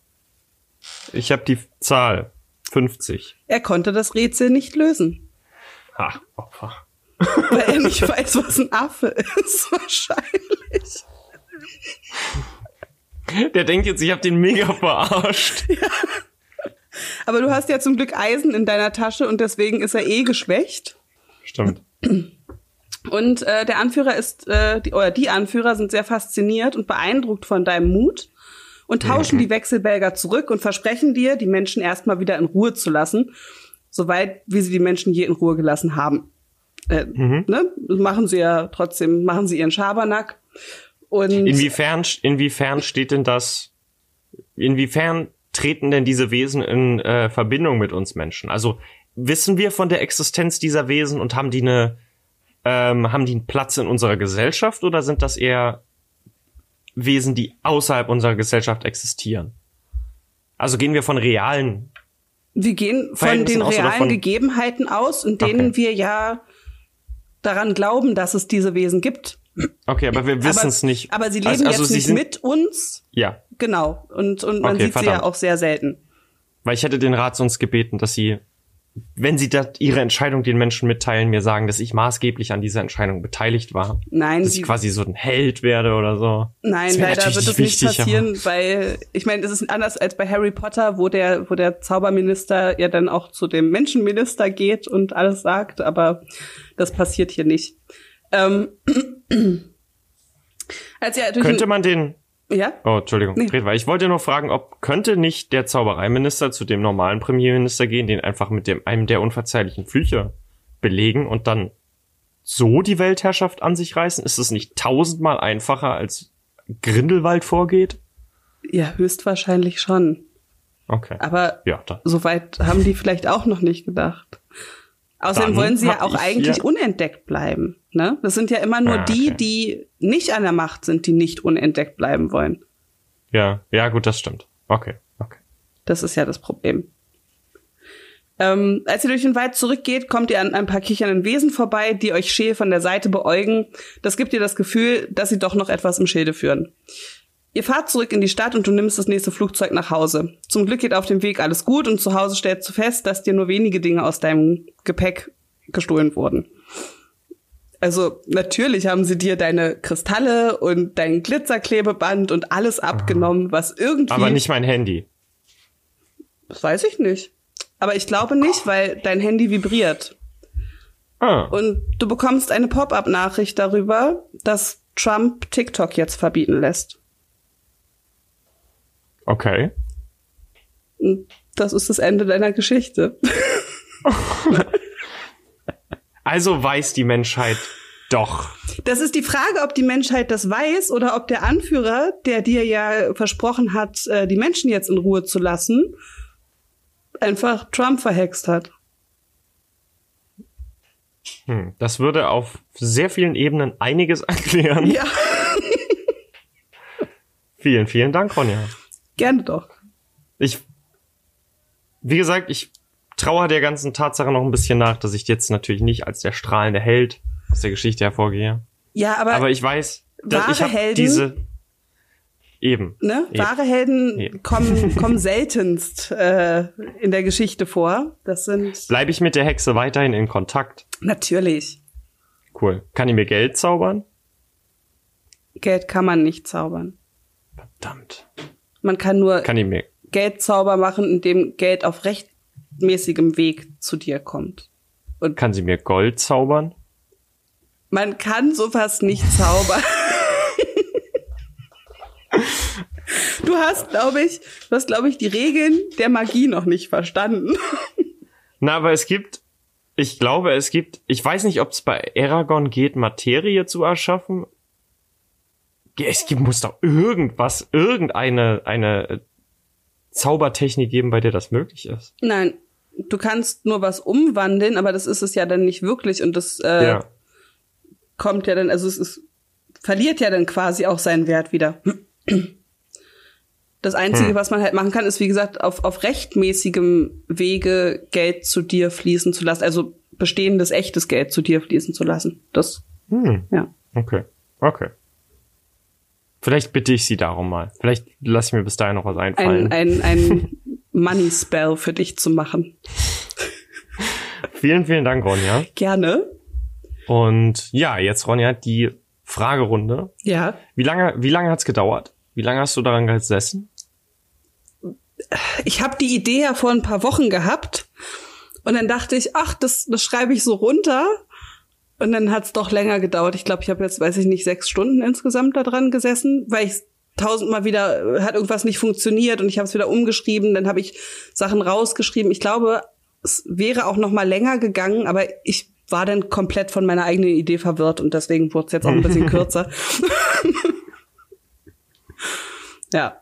Ich habe die Zahl 50. Er konnte das Rätsel nicht lösen, Ha, Opfer. weil er nicht weiß, was ein Affe ist, wahrscheinlich. Der denkt jetzt, ich habe den mega verarscht. Aber du hast ja zum Glück Eisen in deiner Tasche und deswegen ist er eh geschwächt. Stimmt. Und äh, der Anführer ist, äh, die, oder die Anführer sind sehr fasziniert und beeindruckt von deinem Mut und tauschen die Wechselbälger zurück und versprechen dir, die Menschen erstmal wieder in Ruhe zu lassen, soweit wie sie die Menschen je in Ruhe gelassen haben. Äh, ne? Das Machen sie ja trotzdem, machen sie ihren Schabernack. Und Inwiefern, inwiefern steht denn das, inwiefern treten denn diese Wesen in äh, Verbindung mit uns Menschen? Also wissen wir von der Existenz dieser Wesen und haben die eine, ähm, haben die einen Platz in unserer Gesellschaft oder sind das eher Wesen, die außerhalb unserer Gesellschaft existieren? Also gehen wir von realen, wir gehen von den realen von- Gegebenheiten aus, in denen Okay. wir ja daran glauben, dass es diese Wesen gibt. okay, aber wir wissen es nicht. Aber sie leben also, also jetzt sie nicht mit uns. Ja, Genau. Und, und man Okay, sieht sie ja verdammt. auch sehr selten. Weil ich hätte den Rat sonst gebeten, dass sie, wenn sie da ihre Entscheidung den Menschen mitteilen, mir sagen, dass ich maßgeblich an dieser Entscheidung beteiligt war. Nein, Dass ich quasi so ein Held werde oder so. nein, Das leider wird es nicht passieren, weil ich meine, es ist anders als bei Harry Potter, wo der, wo der Zauberminister ja dann auch zu dem Menschenminister geht und alles sagt, aber das passiert hier nicht. Ähm, als ja Könnte man den, ja? oh, Entschuldigung, Nee. Fred, weil ich wollte nur fragen, ob, könnte nicht der Zaubereiminister zu dem normalen Premierminister gehen, den einfach mit dem, einem der unverzeihlichen Flüche belegen und dann so die Weltherrschaft an sich reißen? Ist es nicht tausendmal einfacher, als Grindelwald vorgeht? Ja, höchstwahrscheinlich schon. Okay. Aber Ja, dann. Soweit haben die vielleicht auch noch nicht gedacht. Außerdem Dann wollen sie ja auch ich eigentlich unentdeckt bleiben. Ne? Das sind ja immer nur Ah, die, okay. die nicht an der Macht sind, die nicht unentdeckt bleiben wollen. Ja, ja, gut, das stimmt. Okay, okay. Das ist ja das Problem. Ähm, als ihr durch den Wald zurückgeht, kommt ihr an ein paar kichernden Wesen vorbei, die euch scheel von der Seite beäugen. Das gibt dir das Gefühl, dass sie doch noch etwas im Schilde führen. Ihr fahrt zurück in die Stadt und du nimmst das nächste Flugzeug nach Hause. Zum Glück geht auf dem Weg alles gut und zu Hause stellst du fest, dass dir nur wenige Dinge aus deinem Gepäck gestohlen wurden. Also natürlich haben sie dir deine Kristalle und dein Glitzerklebeband und alles abgenommen, was irgendwie Aber nicht mein Handy. das weiß ich nicht. Aber ich glaube nicht, weil dein Handy vibriert. Ah, Und du bekommst eine Pop-up-Nachricht darüber, dass Trump TikTok jetzt verbieten lässt. okay. Und das ist das Ende deiner Geschichte. Also weiß die Menschheit doch. Das ist die Frage, ob die Menschheit das weiß oder ob der Anführer, der dir ja versprochen hat, äh, die Menschen jetzt in Ruhe zu lassen, einfach Trump verhext hat. Hm, das würde auf sehr vielen Ebenen einiges erklären. Ja. vielen, vielen Dank, Ronja. Gerne doch. Ich, wie gesagt, ich trauere der ganzen Tatsache noch ein bisschen nach, dass ich jetzt natürlich nicht als der strahlende Held aus der Geschichte hervorgehe. Ja, aber, aber ich weiß, wahre ich Helden, diese eben. Ne? Eben. Wahre Helden Eben. kommen, kommen seltenst äh, in der Geschichte vor. Das sind Bleibe ich mit der Hexe weiterhin in Kontakt? natürlich Cool. Kann die mir Geld zaubern? Geld kann man nicht zaubern. Verdammt. Man kann nur Kann mir Geldzauber machen, indem Geld auf rechtmäßigem Weg zu dir kommt. kann sie mir Gold zaubern? Man kann sowas nicht zaubern. Du hast, glaube ich, du hast, glaube ich, die Regeln der Magie noch nicht verstanden. Na, aber es gibt, ich glaube, es gibt, ich weiß nicht, ob es bei Aragon geht, Materie zu erschaffen. Es gibt, muss doch irgendwas, irgendeine eine Zaubertechnik geben, bei der das möglich ist. Nein, du kannst nur was umwandeln, aber das ist es ja dann nicht wirklich und das äh, ja. kommt ja dann, also es ist, verliert ja dann quasi auch seinen Wert wieder. Das Einzige, Hm. was man halt machen kann, ist, wie gesagt, auf, auf rechtmäßigem Wege Geld zu dir fließen zu lassen, also bestehendes, echtes Geld zu dir fließen zu lassen. Das, Hm. ja. Okay. Okay. Vielleicht bitte ich sie darum mal. Vielleicht lasse ich mir bis dahin noch was einfallen. Ein, ein, ein Money Spell für dich zu machen. vielen, vielen Dank, Ronja. Gerne. Und ja, jetzt, Ronja, die Fragerunde. Ja. Wie lange, wie lange hat's gedauert? Wie lange hast du daran gesessen? ich habe die Idee ja vor ein paar Wochen gehabt und dann dachte ich, ach, das, das schreibe ich so runter. Und dann hat es doch länger gedauert. Ich glaube, ich habe jetzt, weiß ich nicht, sechs Stunden insgesamt da dran gesessen, weil ich tausendmal wieder hat irgendwas nicht funktioniert und ich habe es wieder umgeschrieben. Dann habe ich Sachen rausgeschrieben. Ich glaube, es wäre auch noch mal länger gegangen, aber ich war dann komplett von meiner eigenen Idee verwirrt und deswegen wurde es jetzt auch ein bisschen kürzer. ja.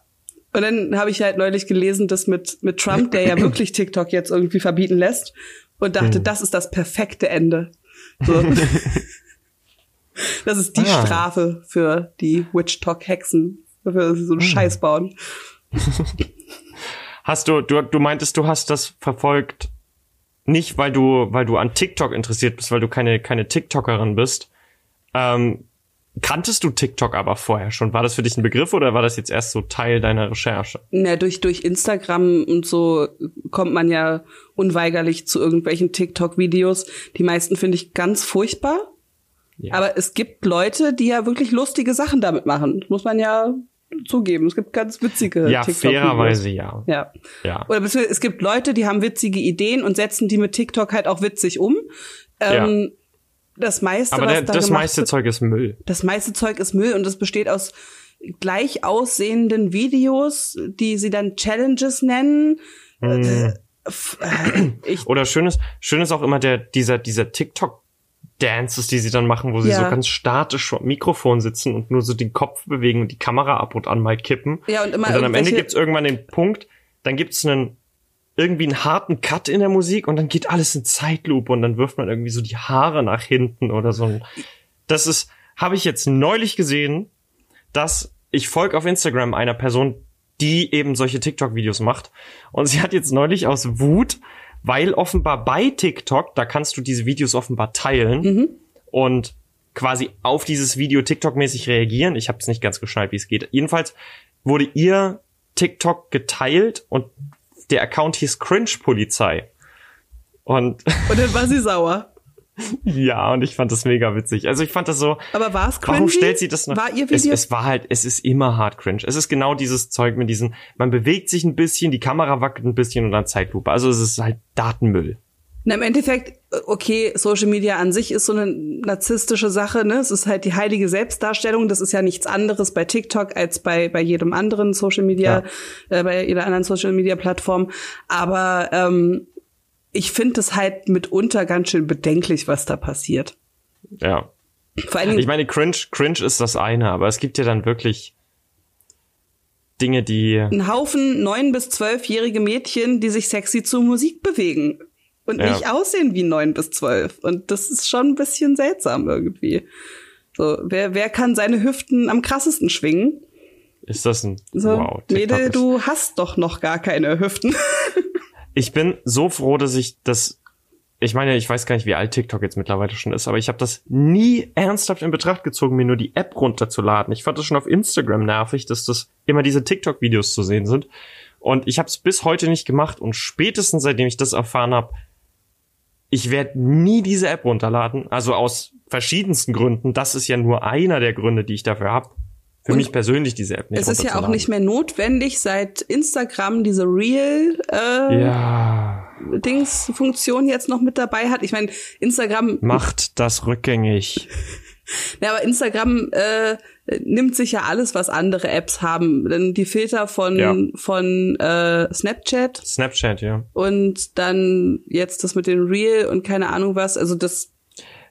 Und dann habe ich halt neulich gelesen, dass mit, mit Trump, der ja wirklich TikTok jetzt irgendwie verbieten lässt, und dachte, Hm. das ist das perfekte Ende. So. das ist die Ah. Strafe für die Witch-Talk-Hexen, für sie so einen Hm. Scheiß bauen. Hast du, du, du meintest, du hast das verfolgt, nicht weil du, weil du an TikTok interessiert bist, weil du keine, keine TikTokerin bist. Ähm, kanntest du TikTok aber vorher schon? War das für dich ein Begriff oder war das jetzt erst so Teil deiner Recherche? Na, durch, durch Instagram und so kommt man ja unweigerlich zu irgendwelchen TikTok-Videos. Die meisten finde ich ganz furchtbar. Ja. Aber es gibt Leute, die ja wirklich lustige Sachen damit machen. Das muss man ja zugeben. Es gibt ganz witzige Ja, TikTok-Videos. fairerweise ja. Ja. Ja. Oder es gibt Leute, die haben witzige Ideen und setzen die mit TikTok halt auch witzig um. Ähm, Das meiste, Aber was der, da das meiste wird, Zeug ist Müll. das meiste Zeug ist Müll und es besteht aus gleich aussehenden Videos, die sie dann Challenges nennen. Äh, ich, Oder schön ist, schön ist auch immer der, dieser, dieser TikTok-Dances, die sie dann machen, wo sie Ja. so ganz statisch vor dem Mikrofon sitzen und nur so den Kopf bewegen und die Kamera ab und an mal kippen. Ja, und immer und dann am Ende gibt's irgendwann den Punkt, dann gibt's einen, irgendwie einen harten Cut in der Musik und dann geht alles in Zeitlupe und dann wirft man irgendwie so die Haare nach hinten oder so. Das ist, habe ich jetzt neulich gesehen, dass ich folge auf Instagram einer Person, die eben solche TikTok-Videos macht. Und sie hat jetzt neulich aus Wut, weil offenbar bei TikTok, da kannst du diese Videos offenbar teilen und quasi auf dieses Video TikTok-mäßig reagieren. Ich habe es nicht ganz geschnallt, wie es geht. Jedenfalls wurde ihr TikTok geteilt und der Account hieß Cringe Polizei. Und und dann war sie sauer. Ja, und ich fand das mega witzig. Also ich fand das so. Aber war es cringy? Warum stellt sie das noch? War ihr es, Video? es war halt, es ist immer hart cringe. Es ist genau dieses Zeug mit diesen, man bewegt sich ein bisschen, die Kamera wackelt ein bisschen und dann Zeitlupe. Also es ist halt Datenmüll. Na, im Endeffekt, okay, Social Media an sich ist so eine narzisstische Sache, ne? Es ist halt die heilige Selbstdarstellung. Das ist ja nichts anderes bei TikTok als bei, bei jedem anderen Social Media, äh, bei jeder anderen Social Media Plattform. Aber ähm, ich finde es halt mitunter ganz schön bedenklich, was da passiert. Ja. Vor allen Dingen, ich meine, cringe, cringe ist das eine, aber es gibt ja dann wirklich Dinge, die. Ein Haufen neun- bis zwölfjährige Mädchen, die sich sexy zur Musik bewegen und ja. nicht aussehen wie neun bis zwölf. Und das ist schon ein bisschen seltsam irgendwie. So, wer, wer kann seine Hüften am krassesten schwingen? Ist das ein so, wow, Mädel, du hast doch noch gar keine Hüften. ich bin so froh, dass ich das ich meine, ich weiß gar nicht, wie alt TikTok jetzt mittlerweile schon ist, aber ich habe das nie ernsthaft in Betracht gezogen, mir nur die App runterzuladen. Ich fand das schon auf Instagram nervig, dass das immer diese TikTok-Videos zu sehen sind. Und ich habe es bis heute nicht gemacht und spätestens seitdem ich das erfahren habe, ich werde nie diese App runterladen. Also aus verschiedensten Gründen. Das ist ja nur einer der Gründe, die ich dafür habe für und mich persönlich diese App nicht. Es ist ja auch nicht mehr notwendig, seit Instagram diese Real äh, ja. Dings Funktion jetzt noch mit dabei hat. Ich meine, Instagram macht das rückgängig. ja, aber Instagram äh, nimmt sich ja alles, was andere Apps haben. Denn die Filter von ja. von äh, Snapchat. Snapchat, ja. Und dann jetzt das mit den Real und keine Ahnung was. Also das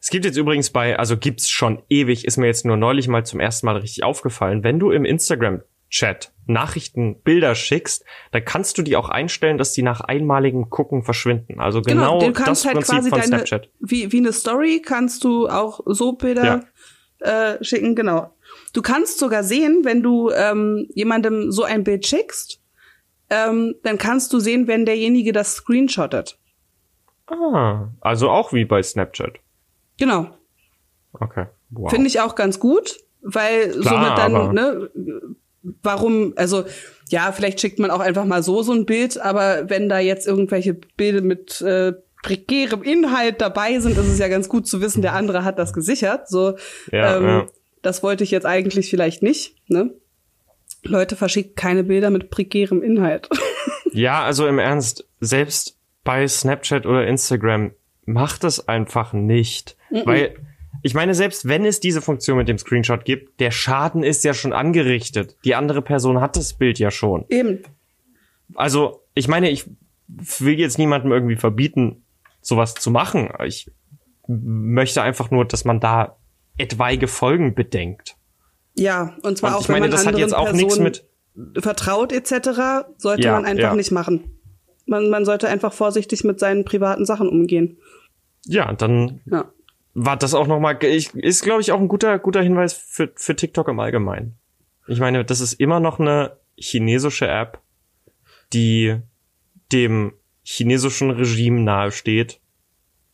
es gibt jetzt übrigens bei, also gibt's schon ewig, ist mir jetzt nur neulich mal zum ersten Mal richtig aufgefallen, wenn du im Instagram Chat Nachrichten, Bilder schickst, da kannst du die auch einstellen, dass die nach einmaligem Gucken verschwinden. Also genau, genau das halt Prinzip von deine, Snapchat. Wie, wie eine Story kannst du auch so Bilder ja. äh, schicken, genau. Du kannst sogar sehen, wenn du ähm, jemandem so ein Bild schickst, ähm, dann kannst du sehen, wenn derjenige das screenshottet. Ah, also auch wie bei Snapchat. Genau. Okay. Wow. Finde ich auch ganz gut, weil Klar, somit dann, ne, warum, also ja, vielleicht schickt man auch einfach mal so so ein Bild, aber wenn da jetzt irgendwelche Bilder mit äh, prekärem Inhalt dabei sind, ist es ja ganz gut zu wissen, der andere hat das gesichert. So, ja, ähm, ja. das wollte ich jetzt eigentlich vielleicht nicht. Ne? Leute verschickt keine Bilder mit prekärem Inhalt. ja, also im Ernst, selbst bei Snapchat oder Instagram macht das einfach nicht. Mhm. Weil, ich meine, selbst wenn es diese Funktion mit dem Screenshot gibt, der Schaden ist ja schon angerichtet. Die andere Person hat das Bild ja schon. Eben. Also, ich meine, ich will jetzt niemandem irgendwie verbieten, sowas zu machen. Ich möchte einfach nur, dass man da etwaige Folgen bedenkt. Ja, und zwar und auch, ich meine, wenn man das hat jetzt auch nichts mit vertraut etc. sollte ja, man einfach ja. nicht machen. Man, man sollte einfach vorsichtig mit seinen privaten Sachen umgehen. Ja, dann ja. War das auch nochmal, ist glaube ich auch ein guter, guter Hinweis für, für TikTok im Allgemeinen. Ich meine, das ist immer noch eine chinesische App, die dem chinesischen Regime nahesteht.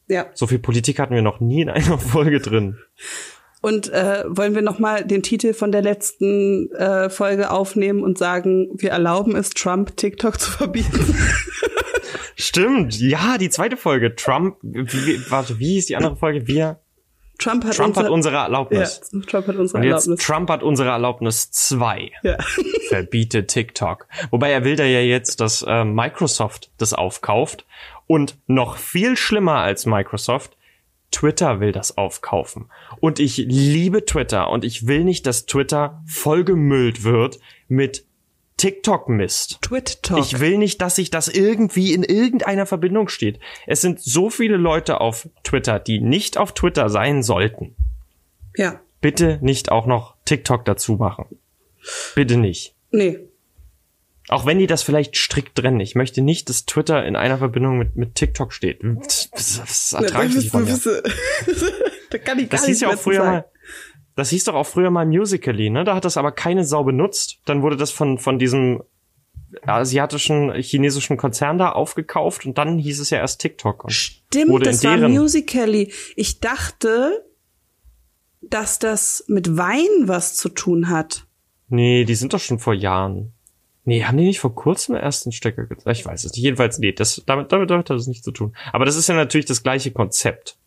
Ja. So viel Politik hatten wir noch nie in einer Folge drin. Und äh, wollen wir noch mal den Titel von der letzten äh, Folge aufnehmen und sagen, wir erlauben es Trump TikTok zu verbieten? Stimmt, ja, die zweite Folge. Trump, wie, warte, wie hieß die andere Folge? Wir Trump hat, Trump unser, hat unsere Erlaubnis. Ja, Trump hat unsere Und jetzt Erlaubnis. Trump hat unsere Erlaubnis 2. Ja. Verbiete TikTok. Wobei er will da ja jetzt, dass äh, Microsoft das aufkauft. Und noch viel schlimmer als Microsoft, Twitter will das aufkaufen. Und ich liebe Twitter und ich will nicht, dass Twitter vollgemüllt wird mit TikTok-Mist. TwitTok. Ich will nicht, dass sich das irgendwie in irgendeiner Verbindung steht. Es sind so viele Leute auf Twitter, die nicht auf Twitter sein sollten. Ja. Bitte nicht auch noch TikTok dazu machen. Bitte nicht. Nee. Auch wenn die das vielleicht strikt trennen. Ich möchte nicht, dass Twitter in einer Verbindung mit, mit TikTok steht. Das, das, das ertrage ich nicht von da kann ich gar das hieß ja auch früher sagen. mal, das hieß doch auch früher mal Musically, ne? Da hat das aber keine Sau benutzt. Dann wurde das von, von diesem asiatischen, chinesischen Konzern da aufgekauft und dann hieß es ja erst TikTok. Stimmt, das war Musically. Ich dachte, dass das mit Wein was zu tun hat. Nee, die sind doch schon vor Jahren. Nee, haben die nicht vor kurzem erst den Stecker gezogen? Ich weiß es nicht. Jedenfalls, nee, das, damit, damit, damit hat das nichts zu tun. Aber das ist ja natürlich das gleiche Konzept.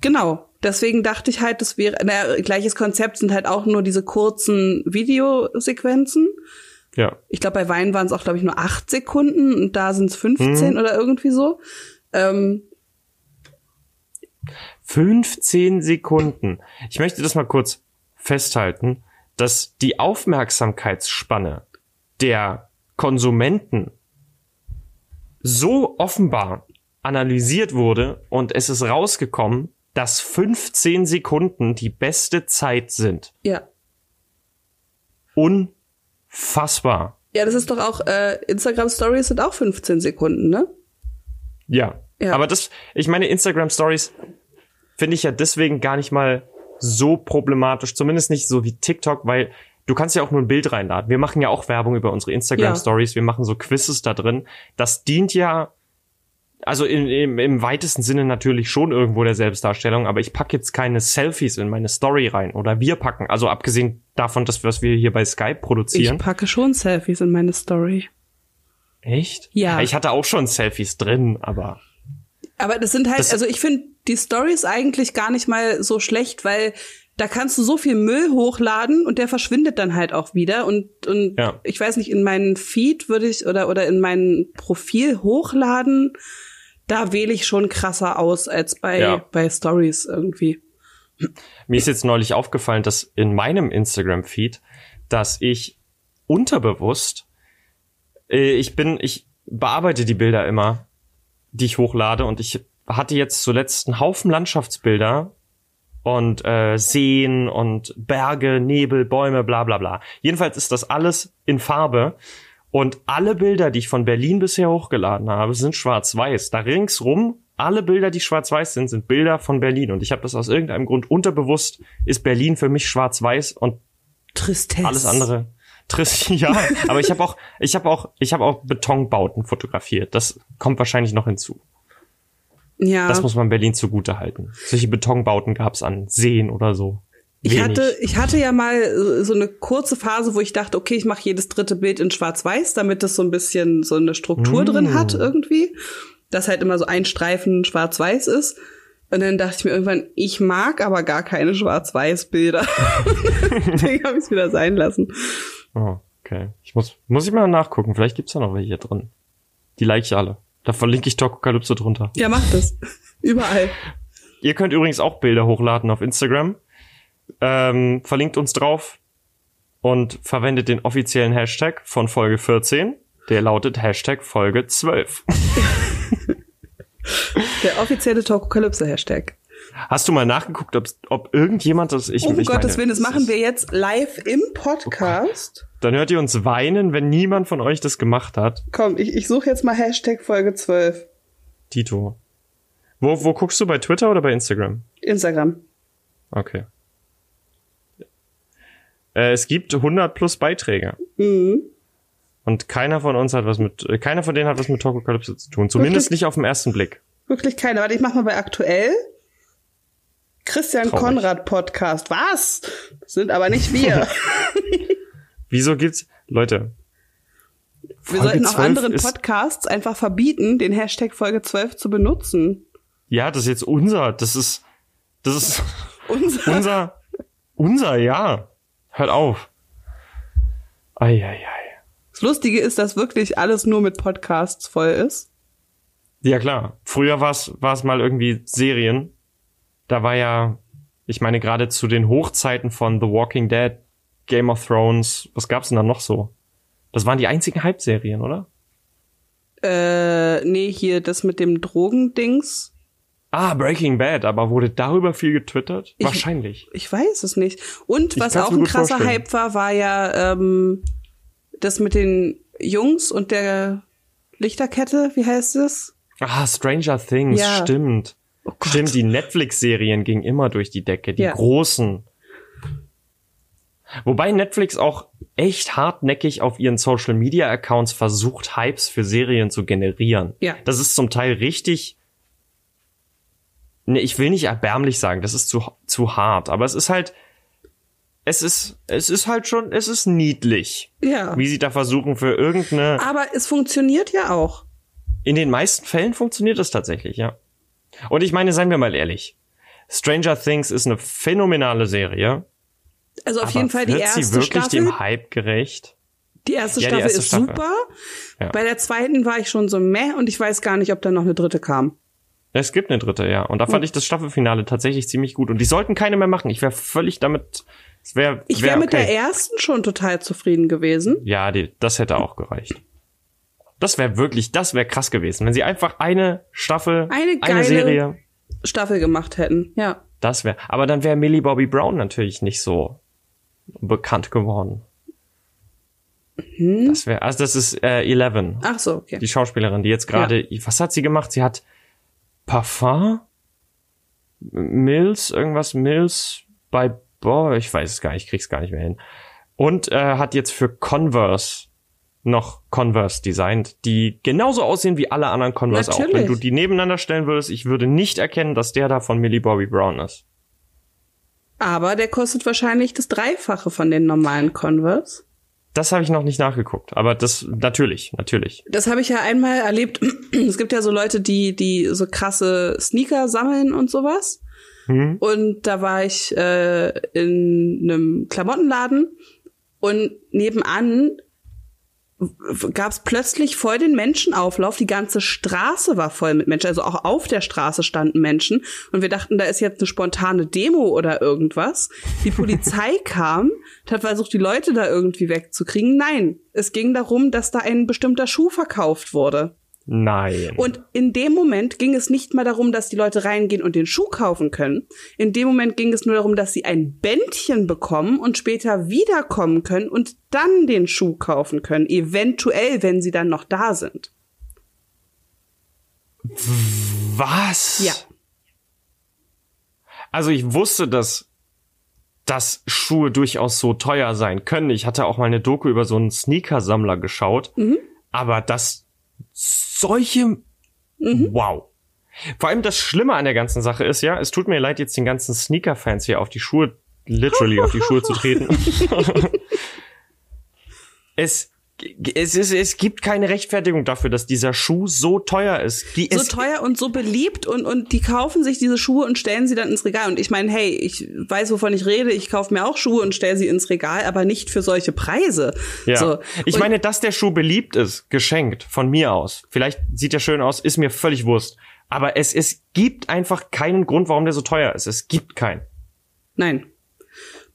Genau. Deswegen dachte ich halt, das wäre, naja, gleiches Konzept sind halt auch nur diese kurzen Videosequenzen. Ja. Ich glaube, bei Wein waren es auch, glaube ich, nur acht Sekunden und da sind es 15 mhm. oder irgendwie so. Ähm, 15 Sekunden. Ich möchte das mal kurz festhalten, dass die Aufmerksamkeitsspanne der Konsumenten so offenbar analysiert wurde und es ist rausgekommen, dass 15 Sekunden die beste Zeit sind. Ja. Unfassbar. Ja, das ist doch auch, äh, Instagram Stories sind auch 15 Sekunden, ne? Ja. ja. Aber das, ich meine, Instagram Stories finde ich ja deswegen gar nicht mal so problematisch, zumindest nicht so wie TikTok, weil du kannst ja auch nur ein Bild reinladen. Wir machen ja auch Werbung über unsere Instagram Stories, ja. wir machen so Quizzes da drin. Das dient ja also in, im, im weitesten Sinne natürlich schon irgendwo der Selbstdarstellung, aber ich packe jetzt keine Selfies in meine Story rein oder wir packen, also abgesehen davon, dass was wir hier bei Skype produzieren. Ich packe schon Selfies in meine Story. Echt? Ja. Ich hatte auch schon Selfies drin, aber. Aber das sind halt, das also ich finde die Stories eigentlich gar nicht mal so schlecht, weil da kannst du so viel Müll hochladen und der verschwindet dann halt auch wieder und und ja. ich weiß nicht in meinen Feed würde ich oder oder in mein Profil hochladen da wähle ich schon krasser aus als bei, ja. bei Stories irgendwie. Mir ist jetzt neulich aufgefallen, dass in meinem Instagram-Feed, dass ich unterbewusst, äh, ich bin, ich bearbeite die Bilder immer, die ich hochlade und ich hatte jetzt zuletzt einen Haufen Landschaftsbilder und äh, Seen und Berge, Nebel, Bäume, bla bla bla. Jedenfalls ist das alles in Farbe und alle Bilder, die ich von Berlin bisher hochgeladen habe, sind schwarz-weiß. Da ringsrum, alle Bilder, die schwarz-weiß sind, sind Bilder von Berlin. Und ich habe das aus irgendeinem Grund unterbewusst, ist Berlin für mich schwarz-weiß und Tristesse. alles andere. Trist, ja, aber ich habe auch, ich habe auch, ich habe auch Betonbauten fotografiert. Das kommt wahrscheinlich noch hinzu. Ja. Das muss man Berlin zugute halten. Solche Betonbauten gab's an Seen oder so. Ich hatte, ich hatte ja mal so eine kurze Phase, wo ich dachte, okay, ich mache jedes dritte Bild in Schwarz-Weiß, damit es so ein bisschen so eine Struktur mm. drin hat irgendwie. Dass halt immer so ein Streifen Schwarz-Weiß ist. Und dann dachte ich mir irgendwann, ich mag aber gar keine Schwarz-Weiß-Bilder. Deswegen habe ich es wieder sein lassen. Oh, okay. Ich muss, muss ich mal nachgucken. Vielleicht gibt's da noch welche drin. Die like ich alle. Da verlinke ich Tokokalypse drunter. Ja, mach das. Überall. Ihr könnt übrigens auch Bilder hochladen auf Instagram ähm, verlinkt uns drauf und verwendet den offiziellen Hashtag von Folge 14. Der lautet Hashtag Folge 12. Der offizielle Tokokalypse-Hashtag. Hast du mal nachgeguckt, ob, ob irgendjemand das ich Oh ich Gottes Willen, das machen wir jetzt live im Podcast. Oh Dann hört ihr uns weinen, wenn niemand von euch das gemacht hat. Komm, ich, ich suche jetzt mal Hashtag Folge 12. Tito. Wo, wo guckst du bei Twitter oder bei Instagram? Instagram. Okay. Äh, es gibt 100 plus Beiträge. Mhm. Und keiner von uns hat was mit, äh, keiner von denen hat was mit Tokokalypse zu tun. Zumindest Wirklich? nicht auf den ersten Blick. Wirklich keiner. Warte, ich mach mal bei aktuell. Christian Traurig. Konrad Podcast. Was? Das sind aber nicht wir. Wieso gibt's, Leute? Wir sollten auch anderen Podcasts einfach verbieten, den Hashtag Folge 12 zu benutzen. Ja, das ist jetzt unser, das ist, das ist unser, unser, unser, ja. Hört auf. Eieiei. Das Lustige ist, dass wirklich alles nur mit Podcasts voll ist. Ja klar. Früher war es mal irgendwie Serien. Da war ja, ich meine gerade zu den Hochzeiten von The Walking Dead, Game of Thrones, was gab's denn da noch so? Das waren die einzigen Hype-Serien, oder? Äh, nee, hier das mit dem Drogendings. Ah, Breaking Bad, aber wurde darüber viel getwittert? Ich, Wahrscheinlich. Ich weiß es nicht. Und was auch ein krasser vorstellen. Hype war, war ja ähm, das mit den Jungs und der Lichterkette, wie heißt es? Ah, Stranger Things, ja. stimmt. Oh stimmt, die Netflix-Serien gingen immer durch die Decke, die ja. großen. Wobei Netflix auch echt hartnäckig auf ihren Social Media Accounts versucht, Hypes für Serien zu generieren. Ja. Das ist zum Teil richtig ne, ich will nicht erbärmlich sagen, das ist zu, zu hart, aber es ist halt, es ist, es ist halt schon, es ist niedlich. Ja. Wie sie da versuchen für irgendeine. Aber es funktioniert ja auch. In den meisten Fällen funktioniert es tatsächlich, ja. Und ich meine, seien wir mal ehrlich. Stranger Things ist eine phänomenale Serie. Also auf jeden Fall die erste sie wirklich Staffel. dem Hype gerecht? Die erste ja, Staffel die erste ist Staffel. super. Ja. Bei der zweiten war ich schon so meh und ich weiß gar nicht, ob da noch eine dritte kam. Es gibt eine dritte, ja. Und da fand ich das Staffelfinale tatsächlich ziemlich gut. Und die sollten keine mehr machen. Ich wäre völlig damit. Es wär, ich wäre wär mit okay. der ersten schon total zufrieden gewesen. Ja, die, das hätte auch gereicht. Das wäre wirklich, das wäre krass gewesen, wenn sie einfach eine Staffel, eine, eine Serie Staffel gemacht hätten. Ja. Das wäre. Aber dann wäre Millie Bobby Brown natürlich nicht so bekannt geworden. Hm? Das wäre, also das ist äh, Eleven. Ach so, okay. Die Schauspielerin, die jetzt gerade, ja. was hat sie gemacht? Sie hat Parfum, Mills, irgendwas Mills bei, boah, ich weiß es gar nicht, ich krieg's gar nicht mehr hin. Und äh, hat jetzt für Converse noch Converse designt, die genauso aussehen wie alle anderen Converse Natürlich. auch. Wenn du die nebeneinander stellen würdest, ich würde nicht erkennen, dass der da von Millie Bobby Brown ist. Aber der kostet wahrscheinlich das Dreifache von den normalen Converse. Das habe ich noch nicht nachgeguckt, aber das natürlich, natürlich. Das habe ich ja einmal erlebt. Es gibt ja so Leute, die die so krasse Sneaker sammeln und sowas. Mhm. Und da war ich äh, in einem Klamottenladen und nebenan gab es plötzlich voll den Menschenauflauf. Die ganze Straße war voll mit Menschen. Also auch auf der Straße standen Menschen. Und wir dachten, da ist jetzt eine spontane Demo oder irgendwas. Die Polizei kam, hat versucht, die Leute da irgendwie wegzukriegen. Nein, es ging darum, dass da ein bestimmter Schuh verkauft wurde. Nein. Und in dem Moment ging es nicht mal darum, dass die Leute reingehen und den Schuh kaufen können. In dem Moment ging es nur darum, dass sie ein Bändchen bekommen und später wiederkommen können und dann den Schuh kaufen können. Eventuell, wenn sie dann noch da sind. Was? Ja. Also ich wusste, dass dass Schuhe durchaus so teuer sein können. Ich hatte auch mal eine Doku über so einen Sneaker-Sammler geschaut. Mhm. Aber das solche, mhm. wow. Vor allem das Schlimme an der ganzen Sache ist ja, es tut mir leid, jetzt den ganzen Sneaker-Fans hier auf die Schuhe, literally auf die Schuhe zu treten. es es, ist, es gibt keine Rechtfertigung dafür, dass dieser Schuh so teuer ist. Die so teuer und so beliebt und, und die kaufen sich diese Schuhe und stellen sie dann ins Regal. Und ich meine, hey, ich weiß, wovon ich rede. Ich kaufe mir auch Schuhe und stelle sie ins Regal, aber nicht für solche Preise. Ja. So. Ich meine, dass der Schuh beliebt ist, geschenkt, von mir aus. Vielleicht sieht er schön aus, ist mir völlig Wurst. Aber es, es gibt einfach keinen Grund, warum der so teuer ist. Es gibt keinen. Nein.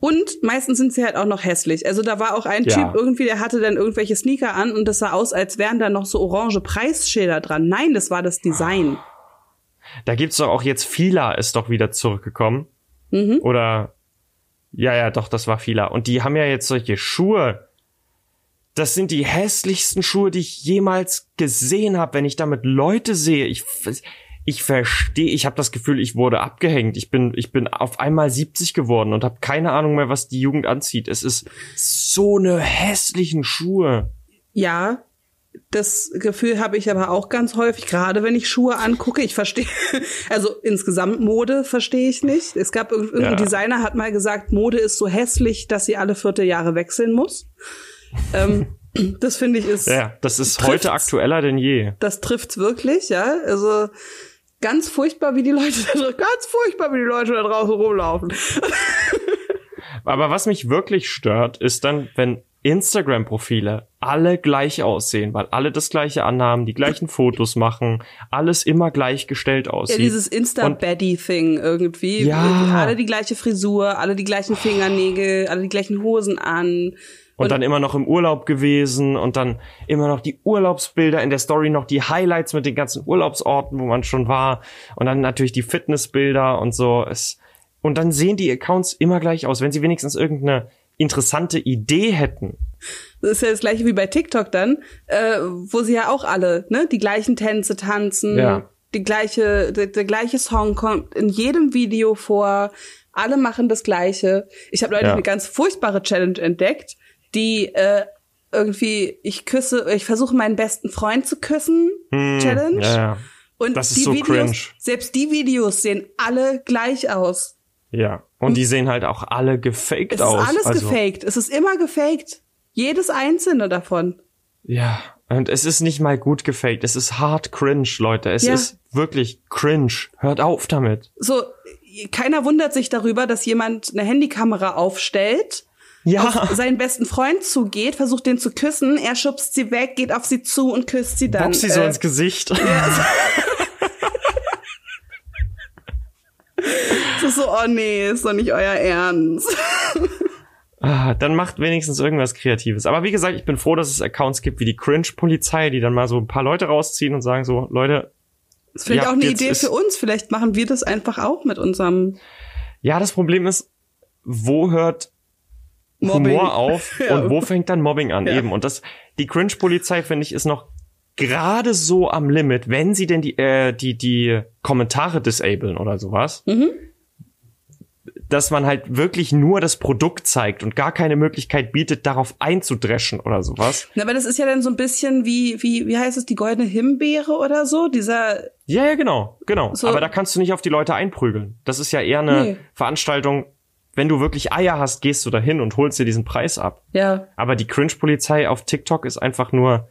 Und meistens sind sie halt auch noch hässlich. Also da war auch ein ja. Typ irgendwie, der hatte dann irgendwelche Sneaker an und das sah aus, als wären da noch so orange Preisschilder dran. Nein, das war das Design. Da gibt's doch auch jetzt Fila ist doch wieder zurückgekommen. Mhm. Oder ja, ja, doch, das war Fila. Und die haben ja jetzt solche Schuhe. Das sind die hässlichsten Schuhe, die ich jemals gesehen habe, wenn ich damit Leute sehe. Ich ich verstehe, ich habe das Gefühl, ich wurde abgehängt. Ich bin, ich bin auf einmal 70 geworden und habe keine Ahnung mehr, was die Jugend anzieht. Es ist so eine hässlichen Schuhe. Ja, das Gefühl habe ich aber auch ganz häufig, gerade wenn ich Schuhe angucke. Ich verstehe, also insgesamt Mode verstehe ich nicht. Es gab irgendein ja. Designer hat mal gesagt, Mode ist so hässlich, dass sie alle vierte Jahre wechseln muss. ähm, das finde ich ist. Ja, das ist heute aktueller denn je. Das trifft's wirklich, ja. Also ganz furchtbar, wie die Leute da, ganz furchtbar, wie die Leute da draußen rumlaufen. Aber was mich wirklich stört, ist dann, wenn Instagram-Profile alle gleich aussehen, weil alle das gleiche anhaben, die gleichen Fotos machen, alles immer gleichgestellt aussieht. Ja, dieses Insta-Baddy-Thing irgendwie. Ja. Alle die gleiche Frisur, alle die gleichen Fingernägel, alle die gleichen Hosen an. Und, und, dann immer noch im Urlaub gewesen und dann immer noch die Urlaubsbilder in der Story, noch die Highlights mit den ganzen Urlaubsorten, wo man schon war und dann natürlich die Fitnessbilder und so. Es, und dann sehen die Accounts immer gleich aus, wenn sie wenigstens irgendeine interessante Idee hätten. Das ist ja das gleiche wie bei TikTok dann, äh, wo sie ja auch alle, ne, die gleichen Tänze tanzen, ja. die gleiche, der, der gleiche Song kommt in jedem Video vor, alle machen das gleiche. Ich habe Leute ja. eine ganz furchtbare Challenge entdeckt, die äh, irgendwie, ich küsse, ich versuche meinen besten Freund zu küssen, hm, Challenge. Ja, ja. Und das ist die so Videos, cringe. selbst die Videos sehen alle gleich aus. Ja. Und die sehen halt auch alle gefaked es aus. Es ist alles also. gefaked. Es ist immer gefaked. Jedes einzelne davon. Ja. Und es ist nicht mal gut gefaked. Es ist hart cringe, Leute. Es ja. ist wirklich cringe. Hört auf damit. So, keiner wundert sich darüber, dass jemand eine Handykamera aufstellt ja. auf seinen besten Freund zugeht, versucht den zu küssen, er schubst sie weg, geht auf sie zu und küsst sie dann. Boxt sie so äh, ins Gesicht. Ja. So, oh nee, ist doch nicht euer Ernst. Ah, dann macht wenigstens irgendwas Kreatives. Aber wie gesagt, ich bin froh, dass es Accounts gibt wie die Cringe-Polizei, die dann mal so ein paar Leute rausziehen und sagen so, Leute. Das ist vielleicht auch eine Idee für uns. Vielleicht machen wir das einfach auch mit unserem. Ja, das Problem ist, wo hört Mobbing. Humor auf ja. und wo fängt dann Mobbing an? Ja. Eben. Und das, die Cringe-Polizei, finde ich, ist noch gerade so am Limit, wenn sie denn die, äh, die, die Kommentare disablen oder sowas. Mhm dass man halt wirklich nur das Produkt zeigt und gar keine Möglichkeit bietet, darauf einzudreschen oder sowas. Na, aber das ist ja dann so ein bisschen wie, wie, wie heißt es, die goldene Himbeere oder so? Dieser. Ja, ja, genau, genau. So. Aber da kannst du nicht auf die Leute einprügeln. Das ist ja eher eine nee. Veranstaltung, wenn du wirklich Eier hast, gehst du dahin und holst dir diesen Preis ab. Ja. Aber die Cringe-Polizei auf TikTok ist einfach nur,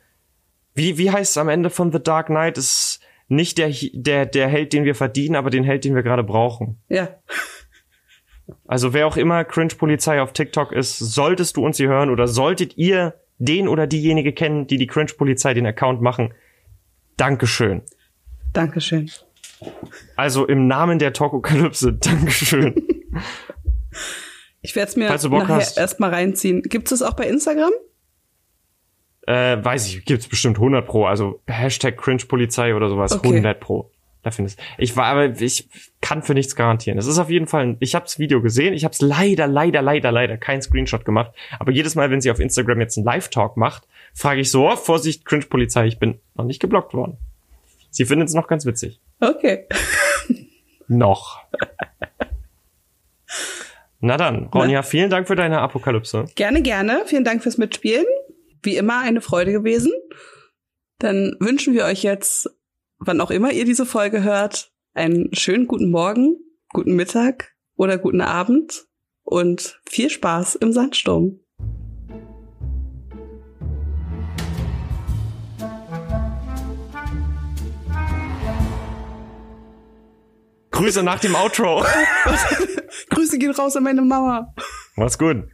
wie, wie heißt es am Ende von The Dark Knight? Ist nicht der, der, der Held, den wir verdienen, aber den Held, den wir gerade brauchen. Ja. Also wer auch immer Cringe-Polizei auf TikTok ist, solltest du uns hier hören oder solltet ihr den oder diejenige kennen, die die Cringe-Polizei den Account machen, Dankeschön. Dankeschön. Also im Namen der Talkokalypse, Dankeschön. ich werde es mir nachher erstmal reinziehen. Gibt es auch bei Instagram? Äh, weiß ich, gibt's bestimmt 100 pro. Also Hashtag Cringe-Polizei oder sowas, okay. 100 pro. Da findest ich war aber ich kann für nichts garantieren. Es ist auf jeden Fall ich habe das Video gesehen, ich habe es leider leider leider leider kein Screenshot gemacht, aber jedes Mal wenn sie auf Instagram jetzt einen Live Talk macht, frage ich so, oh, Vorsicht Cringe Polizei, ich bin noch nicht geblockt worden. Sie findet es noch ganz witzig. Okay. noch. Na dann, Ronja, vielen Dank für deine Apokalypse. Gerne, gerne. Vielen Dank fürs Mitspielen. Wie immer eine Freude gewesen. Dann wünschen wir euch jetzt wann auch immer ihr diese Folge hört, einen schönen guten Morgen, guten Mittag oder guten Abend und viel Spaß im Sandsturm. Grüße nach dem Outro. Grüße gehen raus an meine Mama. Mach's gut.